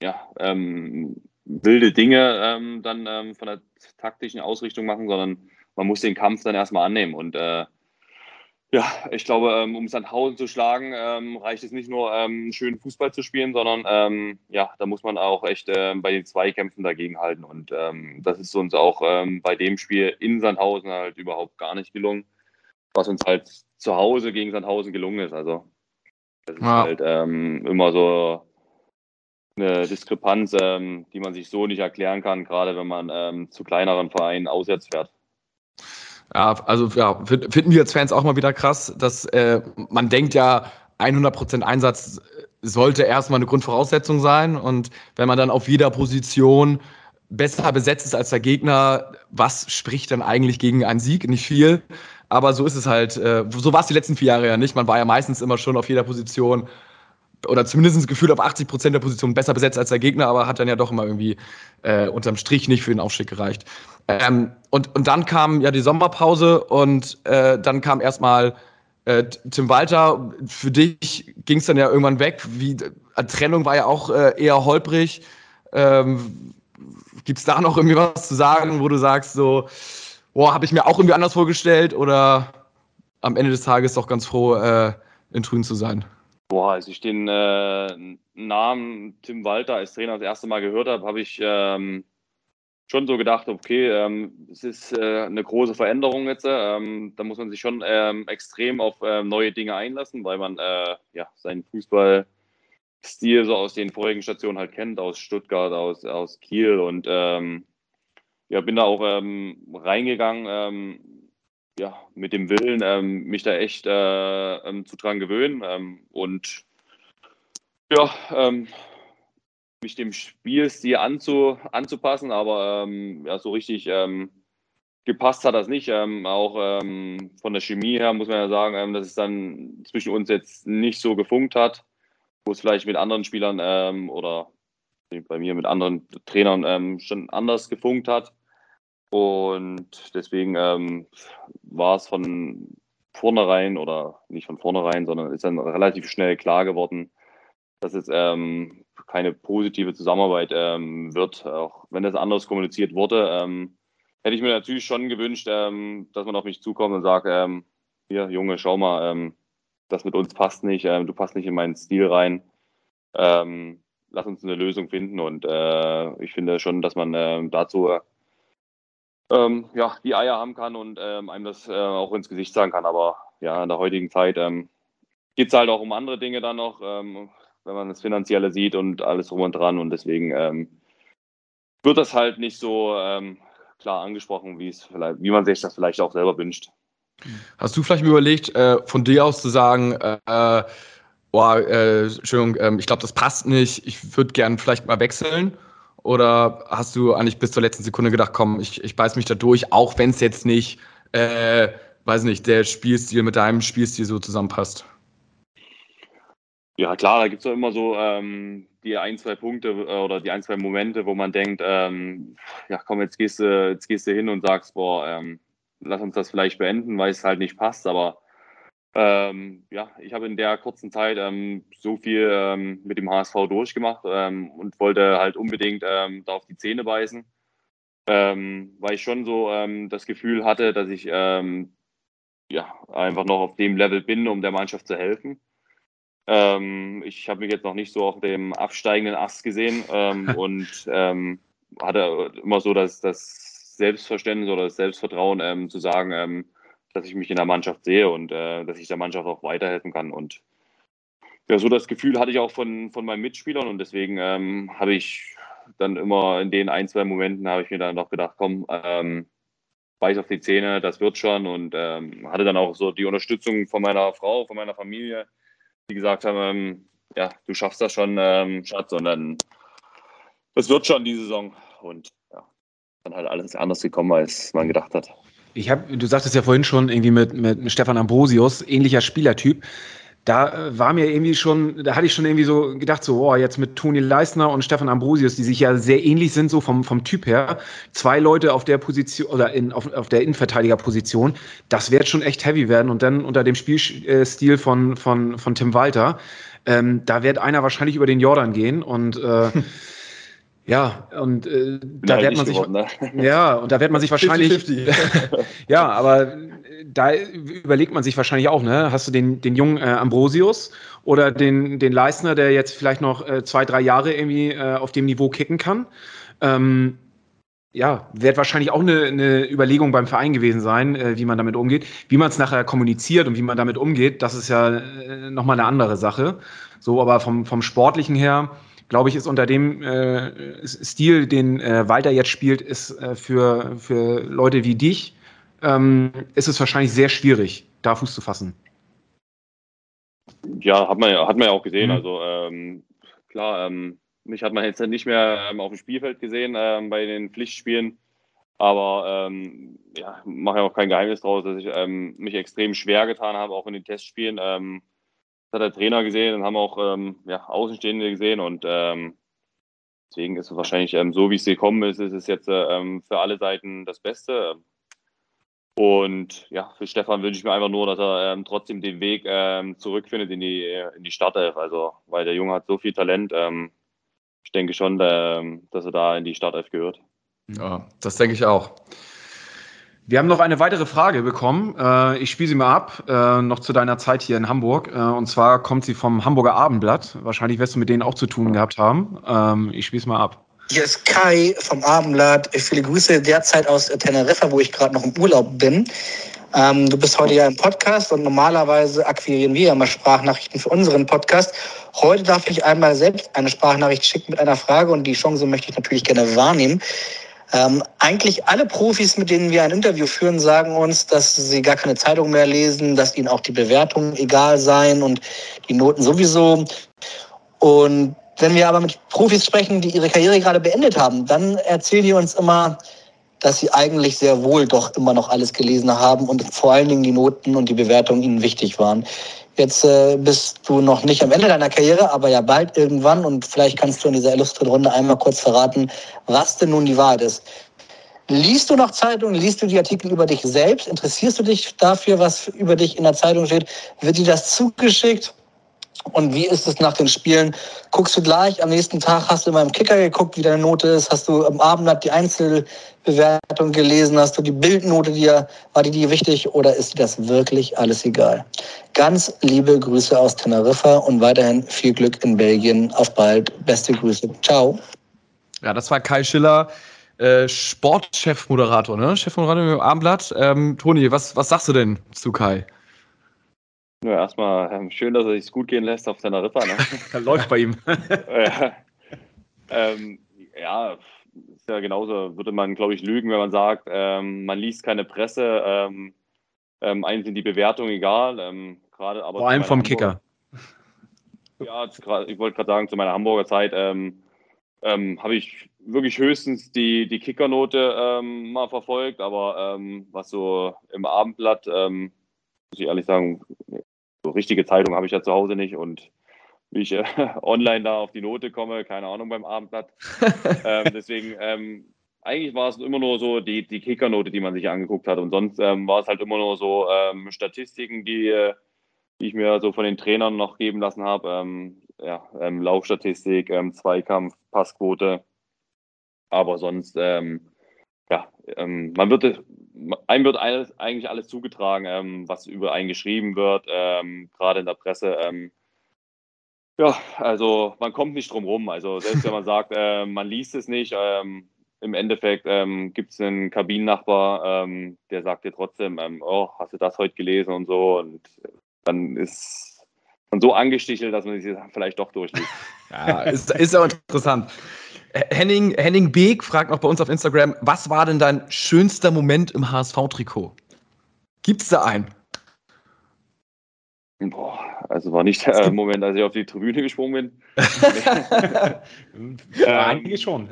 ja, ähm, wilde Dinge ähm, dann ähm, von der taktischen Ausrichtung machen, sondern man muss den Kampf dann erstmal annehmen. Und äh, ja, ich glaube, um Sandhausen zu schlagen, reicht es nicht nur, schönen Fußball zu spielen, sondern ja, da muss man auch echt ähm, bei den Zweikämpfen dagegenhalten. Und ähm, das ist uns auch bei dem Spiel in Sandhausen halt überhaupt gar nicht gelungen, was uns halt zu Hause gegen Sandhausen gelungen ist. Also das ist ja. halt immer so eine Diskrepanz, die man sich so nicht erklären kann, gerade wenn man zu kleineren Vereinen auswärts fährt. Ja, also ja, finden wir als Fans auch mal wieder krass, dass äh, man denkt ja, 100% Einsatz sollte erstmal eine Grundvoraussetzung sein. Und wenn man dann auf jeder Position besser besetzt ist als der Gegner, was spricht dann eigentlich gegen einen Sieg? Nicht viel. Aber so ist es halt. Äh, so war es die letzten vier Jahre ja nicht. Man war ja meistens immer schon auf jeder Position oder zumindest das Gefühl auf 80 Prozent der Position besser besetzt als der Gegner, aber hat dann ja doch immer irgendwie äh, unterm Strich nicht für den Aufstieg gereicht. Ähm, und, und dann kam ja die Sommerpause und äh, dann kam erstmal äh, Tim Walter. Für dich ging es dann ja irgendwann weg. Wie, äh, Trennung war ja auch äh, eher holprig. Ähm, Gibt es da noch irgendwie was zu sagen, wo du sagst, so, boah, habe ich mir auch irgendwie anders vorgestellt oder am Ende des Tages doch ganz froh, äh, in Trüben zu sein? Boah, als ich den äh, Namen Tim Walter als Trainer das erste Mal gehört habe, habe ich ähm, schon so gedacht, okay, ähm, es ist äh, eine große Veränderung jetzt. Ähm, da muss man sich schon ähm, extrem auf äh, neue Dinge einlassen, weil man äh, ja, seinen Fußballstil so aus den vorigen Stationen halt kennt, aus Stuttgart, aus, aus Kiel und ähm, ja, bin da auch ähm, reingegangen, ähm, ja, mit dem Willen, mich da echt äh, zu dran gewöhnen und ja, mich dem Spielstil anzu, anzupassen, aber ähm, ja, so richtig ähm, gepasst hat das nicht. Ähm, auch ähm, von der Chemie her muss man ja sagen, ähm, dass es dann zwischen uns jetzt nicht so gefunkt hat, wo es vielleicht mit anderen Spielern ähm, oder bei mir mit anderen Trainern schon anders gefunkt hat. Und deswegen war es von vornherein oder nicht von vornherein, sondern ist dann relativ schnell klar geworden, dass es ähm, keine positive Zusammenarbeit ähm, wird, auch wenn das anders kommuniziert wurde. Ähm, hätte ich mir natürlich schon gewünscht, ähm, dass man auf mich zukommt und sagt, ähm, hier, Junge, schau mal, ähm, das mit uns passt nicht, ähm, du passt nicht in meinen Stil rein. Ähm, lass uns eine Lösung finden. Und äh, ich finde schon, dass man äh, dazu ähm, ja, die Eier haben kann und ähm, einem das äh, auch ins Gesicht sagen kann. Aber ja, in der heutigen Zeit ähm, geht es halt auch um andere Dinge dann noch. Ähm, wenn man das Finanzielle sieht und alles drum und dran. Und deswegen ähm, wird das halt nicht so ähm, klar angesprochen, wie es vielleicht, wie man sich das vielleicht auch selber wünscht. Hast du vielleicht überlegt, äh, von dir aus zu sagen, äh, boah, äh, Entschuldigung, äh, ich glaube, das passt nicht, ich würde gern vielleicht mal wechseln? Oder hast du eigentlich bis zur letzten Sekunde gedacht, komm, ich, ich beiß mich da durch, auch wenn es jetzt nicht, äh, weiß nicht, der Spielstil mit deinem Spielstil so zusammenpasst? Ja, klar, da gibt es auch immer so ähm, die ein, zwei Punkte äh, oder die ein, zwei Momente, wo man denkt, ähm, ja komm, jetzt gehst du, jetzt gehst du hin und sagst, boah, ähm, lass uns das vielleicht beenden, weil es halt nicht passt. Aber ähm, ja, ich habe in der kurzen Zeit ähm, so viel ähm, mit dem HSV durchgemacht ähm, und wollte halt unbedingt ähm, da auf die Zähne beißen, ähm, weil ich schon so das Gefühl hatte, dass ich ja einfach noch auf dem Level bin, um der Mannschaft zu helfen. Ich habe mich jetzt noch nicht so auf dem absteigenden Ast gesehen [LAUGHS] und hatte immer so das, das Selbstverständnis oder das Selbstvertrauen zu sagen, dass ich mich in der Mannschaft sehe und äh, dass ich der Mannschaft auch weiterhelfen kann. Und ja, so das Gefühl hatte ich auch von, von meinen Mitspielern und deswegen ähm, habe ich dann immer in den ein, zwei Momenten habe ich mir dann doch gedacht, komm, ähm, beiß auf die Zähne, das wird schon. Und ähm, hatte dann auch so die Unterstützung von meiner Frau, von meiner Familie, die gesagt haben, ähm, ja, du schaffst das schon, ähm, Schatz. Und dann, das wird schon die Saison. Und ja, dann halt alles anders gekommen, als man gedacht hat. Ich habe, du sagtest ja vorhin schon irgendwie mit, mit Stefan Ambrosius, ähnlicher Spielertyp da äh, war mir irgendwie schon, da hatte ich schon irgendwie so gedacht, so, oh, jetzt mit Toni Leisner und Stefan Ambrosius, die sich ja sehr ähnlich sind, so vom, vom Typ her. Zwei Leute auf der Position oder in, auf, auf der Innenverteidigerposition, das wird schon echt heavy werden. Und dann unter dem Spielstil von, von, von Tim Walter, ähm, da wird einer wahrscheinlich über den Jordan gehen und äh, [LAUGHS] Ja, und äh, da wird man sich geworden, ne? [LAUGHS] ja und da wird man sich wahrscheinlich 50 -50. [LAUGHS] ja, aber da überlegt man sich wahrscheinlich auch, ne? Hast du den, den jungen äh, Ambrosius oder den, den Leistner, der jetzt vielleicht noch äh, zwei, drei Jahre irgendwie äh, auf dem Niveau kicken kann? Ähm, ja, wird wahrscheinlich auch eine, eine Überlegung beim Verein gewesen sein, äh, wie man damit umgeht. Wie man es nachher kommuniziert und wie man damit umgeht, das ist ja äh, nochmal eine andere Sache. So, aber vom, vom Sportlichen her, glaube ich, ist unter dem äh, Stil, den äh, Walter jetzt spielt, ist äh, für, für Leute wie dich, ähm, ist es wahrscheinlich sehr schwierig, da Fuß zu fassen. Ja, hat man ja, hat man ja auch gesehen. Mhm. Also ähm, klar, ähm, mich hat man jetzt nicht mehr ähm, auf dem Spielfeld gesehen ähm, bei den Pflichtspielen. Aber ähm, ja, mache ja auch kein Geheimnis draus, dass ich ähm, mich extrem schwer getan habe, auch in den Testspielen. Ähm, das hat der Trainer gesehen und haben auch ähm, ja, Außenstehende gesehen und ähm, deswegen ist es wahrscheinlich ähm, so, wie es gekommen ist, ist es jetzt ähm, für alle Seiten das Beste. Und ja, für Stefan wünsche ich mir einfach nur, dass er ähm, trotzdem den Weg ähm, zurückfindet in die, in die Startelf. Also, weil der Junge hat so viel Talent. ich denke schon, dass er da in die Startelf gehört. Ja, das denke ich auch. Wir haben noch eine weitere Frage bekommen. Äh, ich spiele sie mal ab, äh, noch zu deiner Zeit hier in Hamburg. Äh, und zwar kommt sie vom Hamburger Abendblatt. Wahrscheinlich wirst du mit denen auch zu tun gehabt haben. Ähm, ich spiele es mal ab. Hier ist Kai vom Abendblatt. Viele Grüße derzeit aus Teneriffa, wo ich gerade noch im Urlaub bin. Ähm, du bist heute ja im Podcast und normalerweise akquirieren wir ja mal Sprachnachrichten für unseren Podcast. Heute darf ich einmal selbst eine Sprachnachricht schicken mit einer Frage und die Chance möchte ich natürlich gerne wahrnehmen. Ähm, eigentlich alle Profis, mit denen wir ein Interview führen, sagen uns, dass sie gar keine Zeitung mehr lesen, dass ihnen auch die Bewertungen egal seien und die Noten sowieso. Und wenn wir aber mit Profis sprechen, die ihre Karriere gerade beendet haben, dann erzählen die uns immer, dass sie eigentlich sehr wohl doch immer noch alles gelesen haben und vor allen Dingen die Noten und die Bewertungen ihnen wichtig waren. Jetzt äh, bist du noch nicht am Ende deiner Karriere, aber ja bald irgendwann. Und vielleicht kannst du in dieser illustren Runde einmal kurz verraten, was denn nun die Wahrheit ist. Liest du noch Zeitungen? Liest du die Artikel über dich selbst? Interessierst du dich dafür, was über dich in der Zeitung steht? Wird dir das zugeschickt? Und wie ist es nach den Spielen? Guckst du gleich am nächsten Tag, hast du mal im Kicker geguckt, wie deine Note ist? Hast du am Abend die Einzelbewertung gelesen? Hast du die Bildnote, die war die dir wichtig oder ist dir das wirklich alles egal? Ganz liebe Grüße aus Teneriffa und weiterhin viel Glück in Belgien. Auf bald. Beste Grüße. Ciao. Ja, das war Kai Schiller. Äh, Sportchef-Moderator, ne? Chefmoderator im Abendblatt. Ähm, Toni, was, was sagst du denn zu Kai? Ja, erstmal ähm, schön, dass er sich gut gehen lässt auf seiner Ripper. Ne? [LAUGHS] Läuft bei ihm. [LAUGHS] ja, ähm, ja, ist ja genauso, würde man, glaube ich, lügen, wenn man sagt, ähm, man liest keine Presse, ähm, ähm, einem sind die Bewertungen egal. Ähm, gerade aber Vor allem vom Kicker. Ja, ich wollte gerade sagen, zu meiner Hamburger Zeit ähm, ähm, habe ich wirklich höchstens die, die Kickernote mal verfolgt, aber was so im Abendblatt, muss ich ehrlich sagen, so richtige Zeitung habe ich ja zu Hause nicht und wie ich äh, [LAUGHS] online da auf die Note komme, keine Ahnung beim Abendblatt. [LAUGHS] ähm, deswegen, ähm, eigentlich war es immer nur so die, die Kickernote, die man sich angeguckt hat. Und sonst ähm, war es halt immer nur so ähm, Statistiken, die, die ich mir so von den Trainern noch geben lassen habe. Ähm, ja, ähm, Laufstatistik, Zweikampf, Passquote. Aber sonst, ja, man wird einem wird alles, eigentlich alles zugetragen, ähm, was über einen geschrieben wird, ähm, gerade in der Presse. Ähm, ja, also man kommt nicht drum rum. Also selbst wenn man sagt, [LAUGHS] äh, man liest es nicht, ähm, im Endeffekt ähm, gibt es einen Kabinennachbar, ähm, der sagt dir trotzdem, oh, hast du das heute gelesen und so. Und dann ist man so angestichelt, dass man sich vielleicht doch durchliest. [LAUGHS] ja, ist, ist auch interessant. Henning, Henning Beek fragt noch bei uns auf Instagram, was war denn dein schönster Moment im HSV-Trikot? Gibt es da einen? Boah, also war nicht der Moment, als ich auf die Tribüne gesprungen bin. [LAUGHS] ja, einige schon.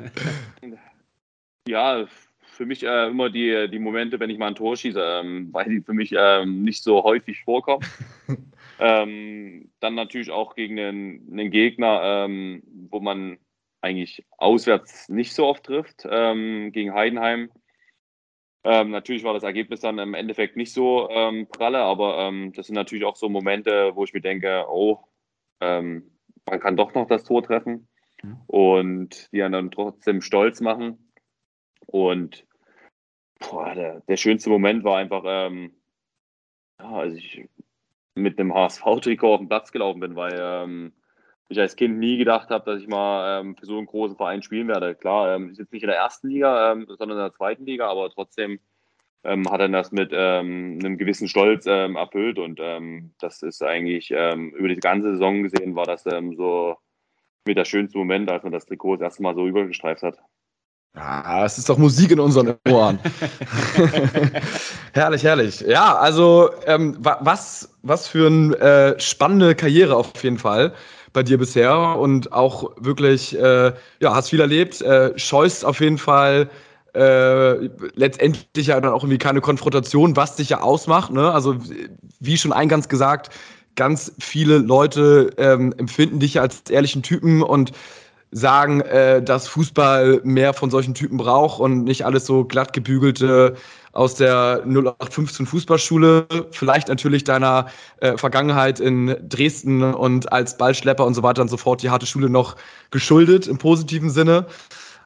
Ja, für mich äh, immer die, die Momente, wenn ich mal ein Tor schieße, ähm, weil die für mich ähm, nicht so häufig vorkommen. [LAUGHS] ähm, dann natürlich auch gegen einen, einen Gegner, ähm, wo man eigentlich auswärts nicht so oft trifft, ähm, gegen Heidenheim. Ähm, natürlich war das Ergebnis dann im Endeffekt nicht so ähm, pralle, aber ähm, das sind natürlich auch so Momente, wo ich mir denke, oh, ähm, man kann doch noch das Tor treffen mhm. und die dann trotzdem stolz machen. Und boah, der, der, schönste Moment war einfach, ähm, ja, als ich mit einem HSV-Trikot auf den Platz gelaufen bin, weil ich als Kind nie gedacht habe, dass ich mal ähm, für so einen großen Verein spielen werde. Klar, ähm, ist jetzt nicht in der ersten Liga, ähm, sondern in der zweiten Liga, aber trotzdem ähm, hat er das mit ähm, einem gewissen Stolz ähm, erfüllt und ähm, das ist eigentlich ähm, über die ganze Saison gesehen, war das ähm, so mit der schönste Moment, als man das Trikot das erste Mal so übergestreift hat. Ja, es ist doch Musik in unseren Ohren. [LAUGHS] [LAUGHS] herrlich, herrlich. Ja, also ähm, was, was für eine äh, spannende Karriere auf jeden Fall bei dir bisher und auch wirklich, äh, ja, hast viel erlebt, äh, scheust auf jeden Fall äh, letztendlich ja dann auch irgendwie keine Konfrontation, was dich ja ausmacht. Ne? Also wie schon eingangs gesagt, ganz viele Leute ähm, empfinden dich als ehrlichen Typen und sagen, äh, dass Fußball mehr von solchen Typen braucht und nicht alles so glatt gebügelte aus der 0815 Fußballschule, vielleicht natürlich deiner äh, Vergangenheit in Dresden und als Ballschlepper und so weiter und so fort die harte Schule noch geschuldet im positiven Sinne.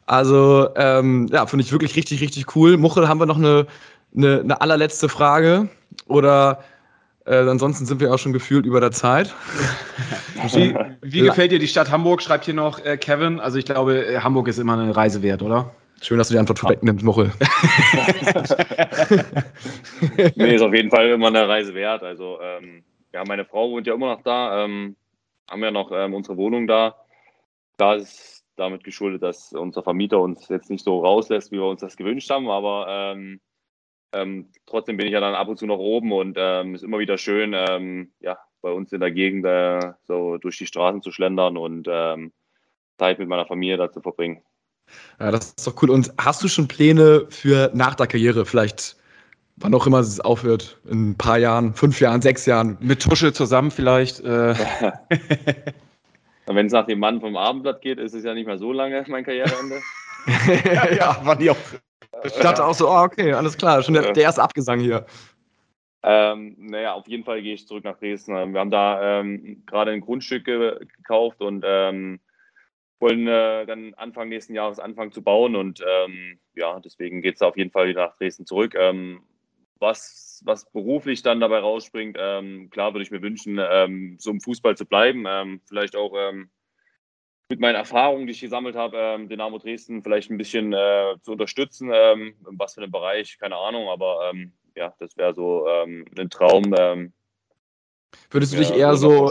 Also ähm, ja, finde ich wirklich richtig, richtig cool. Muchel, haben wir noch eine, eine, eine allerletzte Frage? Oder äh, ansonsten sind wir auch schon gefühlt über der Zeit. [LAUGHS] Wie, wie gefällt dir die Stadt Hamburg? Schreibt hier noch äh, Kevin. Also ich glaube, äh, Hamburg ist immer eine Reise wert, oder? Schön, dass du die Antwort vorwegnimmst, Muchel. [LAUGHS] nee, ist auf jeden Fall immer eine Reise wert. Also, ähm, ja, meine Frau wohnt ja immer noch da. Ähm, haben ja noch ähm, unsere Wohnung da. Da ist damit geschuldet, dass unser Vermieter uns jetzt nicht so rauslässt, wie wir uns das gewünscht haben. Aber ähm, ähm, trotzdem bin ich ja dann ab und zu noch oben und ähm, ist immer wieder schön, ähm, ja, bei uns in der Gegend äh, so durch die Straßen zu schlendern und ähm, Zeit mit meiner Familie da zu verbringen. Ja, das ist doch cool. Und hast du schon Pläne für nach der Karriere? Vielleicht, wann auch immer es aufhört, in ein paar Jahren, fünf Jahren, sechs Jahren? Mit Tusche zusammen vielleicht? Äh. [LAUGHS] Wenn es nach dem Mann vom Abendblatt geht, ist es ja nicht mehr so lange mein Karriereende. ja, [LAUGHS] ja, wann die auch. Ich dachte auch so, oh, okay, alles klar, schon der, der erste Abgesang hier. Ähm, naja, auf jeden Fall gehe ich zurück nach Dresden. Wir haben da ähm, gerade ein Grundstück ge gekauft und ähm, wollen äh, dann Anfang nächsten Jahres anfangen zu bauen. Und ähm, ja, deswegen geht es auf jeden Fall wieder nach Dresden zurück. Ähm, was, was beruflich dann dabei rausspringt, ähm, klar würde ich mir wünschen, so im Fußball zu bleiben. vielleicht auch mit meinen Erfahrungen, die ich gesammelt habe, ähm, Dynamo Dresden vielleicht ein bisschen äh, zu unterstützen. Ähm, was für einen Bereich, keine Ahnung, aber ähm, ja, das wäre so ähm, ein Traum. Ähm, würdest du dich eher so,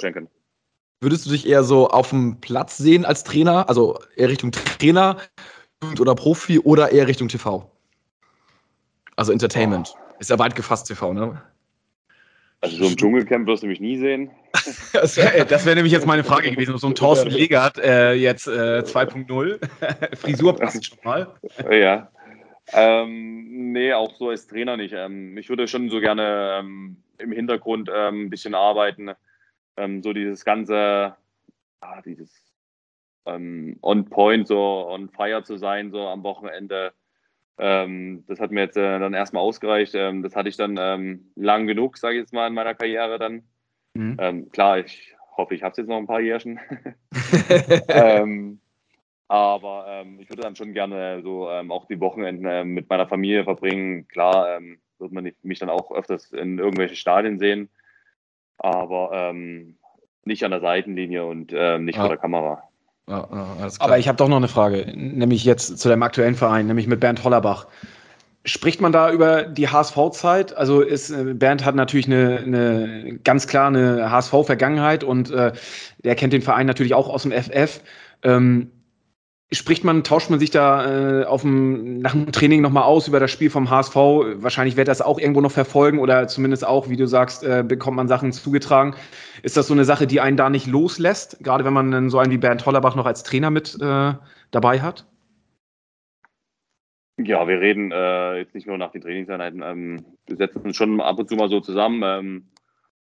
würdest du dich eher so auf dem Platz sehen als Trainer, also eher Richtung Trainer oder Profi oder eher Richtung TV? Also Entertainment. Oh. Ist ja weit gefasst TV, ne? Also so im Dschungelcamp wirst du mich nie sehen. [LAUGHS] das wäre wär nämlich jetzt meine Frage gewesen. So ein Thorsten Legert äh, jetzt äh, 2.0. [LAUGHS] Frisur passt schon mal. [LAUGHS] Ja. Ähm, nee, auch so als Trainer nicht. Ähm, ich würde schon so gerne ähm, im Hintergrund ähm, ein bisschen arbeiten. Ähm, so dieses ganze, ah, dieses ähm, on point, so on fire zu sein, so am Wochenende. Ähm, das hat mir jetzt äh, dann erstmal ausgereicht. Ähm, das hatte ich dann ähm, lang genug, sage ich jetzt mal, in meiner Karriere dann. Mhm. Ähm, klar, ich hoffe, ich habe es jetzt noch ein paar Jährchen. [LAUGHS] Ähm, aber ähm, ich würde dann schon gerne so auch die Wochenenden mit meiner Familie verbringen. Klar, wird man mich dann auch öfters in irgendwelche Stadien sehen, aber nicht an der Seitenlinie und nicht ja. vor der Kamera. Ja, ja, Aber ich habe doch noch eine Frage, nämlich jetzt zu deinem aktuellen Verein, nämlich mit Bernd Hollerbach. Spricht man da über die HSV-Zeit? Also ist äh, Bernd hat natürlich eine, eine ganz klar eine HSV-Vergangenheit und äh, der kennt den Verein natürlich auch aus dem FF. Ähm, Spricht man, tauscht man sich da äh, auf dem, nach dem Training nochmal aus über das Spiel vom HSV? Wahrscheinlich wird das auch irgendwo noch verfolgen oder zumindest auch, wie du sagst, äh, bekommt man Sachen zugetragen. Ist das so eine Sache, die einen da nicht loslässt, gerade wenn man dann so einen wie Bernd Hollerbach noch als Trainer mit äh, dabei hat? Ja, wir reden äh, jetzt nicht nur nach den Trainingseinheiten. Ähm, wir setzen uns schon ab und zu mal so zusammen, ähm,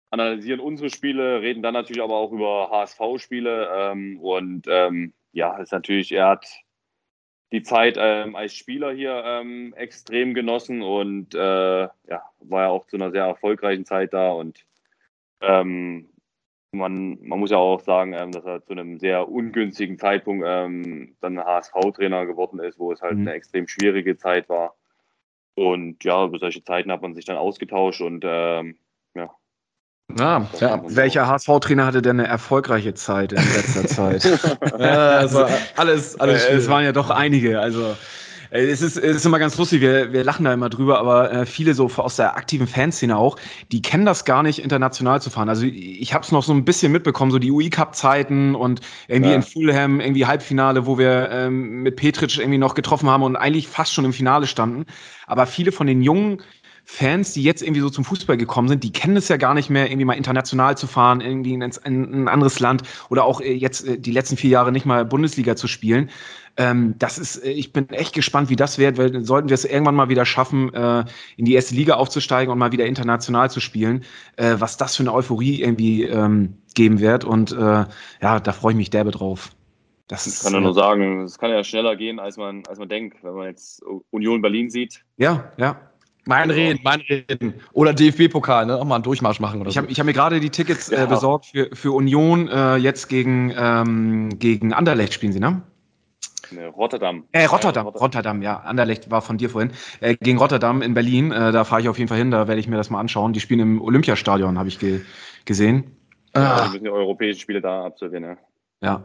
analysieren unsere Spiele, reden dann natürlich aber auch über HSV-Spiele. Ähm, und ähm, ja, ist natürlich, er hat die Zeit ähm, als Spieler hier ähm, extrem genossen und äh, ja, war ja auch zu einer sehr erfolgreichen Zeit da. Und man, man muss ja auch sagen, ähm, dass er zu einem sehr ungünstigen Zeitpunkt ähm, dann HSV-Trainer geworden ist, wo es halt mhm. eine extrem schwierige Zeit war. Und ja, über solche Zeiten hat man sich dann ausgetauscht und ähm, ja. Ah, ja. Welcher HSV-Trainer hatte denn eine erfolgreiche Zeit in letzter Zeit? [LAUGHS] ja, also alles, alles. Äh, es waren ja doch einige. Also äh, es ist, es ist immer ganz lustig, wir, wir lachen da immer drüber, aber äh, viele so aus der aktiven Fanszene auch, die kennen das gar nicht, international zu fahren. Also ich habe es noch so ein bisschen mitbekommen, so die UI-Cup-Zeiten und irgendwie ja. in Fulham, irgendwie Halbfinale, wo wir ähm, mit Petric irgendwie noch getroffen haben und eigentlich fast schon im Finale standen. Aber viele von den jungen Fans, die jetzt irgendwie so zum Fußball gekommen sind, die kennen es ja gar nicht mehr, irgendwie mal international zu fahren, irgendwie in ein, anderes Land oder auch äh, jetzt äh, die letzten vier Jahre nicht mal Bundesliga zu spielen. Ähm, das ist, äh, ich bin echt gespannt, wie das wird, weil sollten wir es irgendwann mal wieder schaffen, äh, in die erste Liga aufzusteigen und mal wieder international zu spielen, äh, was das für eine Euphorie irgendwie ähm, geben wird. Und äh, ja, da freue ich mich derbe drauf. Das ich kann ja nur sagen, es kann ja schneller gehen, als man, als man denkt, wenn man jetzt Union Berlin sieht. Ja, ja. Mein genau. Reden, mein Reden. Oder DFB-Pokal, ne? Auch mal einen Durchmarsch machen oder Ich habe so. hab mir gerade die Tickets äh, besorgt für, für Union. Äh, jetzt gegen, ähm, gegen Anderlecht spielen sie, ne? Rotterdam. Äh, Rotterdam, Rotterdam, Rotterdam, ja. Anderlecht war von dir vorhin. Äh, gegen Rotterdam in Berlin, äh, da fahre ich auf jeden Fall hin, da werde ich mir das mal anschauen. Die spielen im Olympiastadion, habe ich ge gesehen. Ja, ah. die müssen die europäischen Spiele da absolvieren, ja. Ja.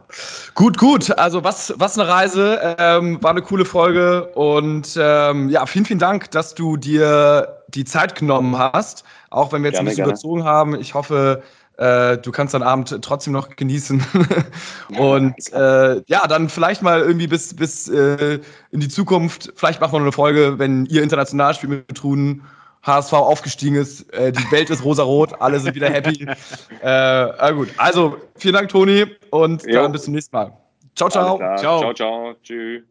Gut, gut. Also was, was eine Reise. Ähm, war eine coole Folge. Und ähm, ja, vielen, vielen Dank, dass du dir die Zeit genommen hast. Auch wenn wir jetzt gerne, ein bisschen gerne. überzogen haben. Ich hoffe, äh, du kannst deinen Abend trotzdem noch genießen. [LAUGHS] und äh, ja, dann vielleicht mal irgendwie bis, bis äh, in die Zukunft. Vielleicht machen wir noch eine Folge, wenn ihr international spielt mit Truden. HSV aufgestiegen ist, äh, die Welt ist rosarot, alle sind wieder happy. [LAUGHS] äh, gut, also vielen Dank, Toni, und jo. dann bis zum nächsten Mal. Ciao, ciao. Ciao, ciao. Tschüss.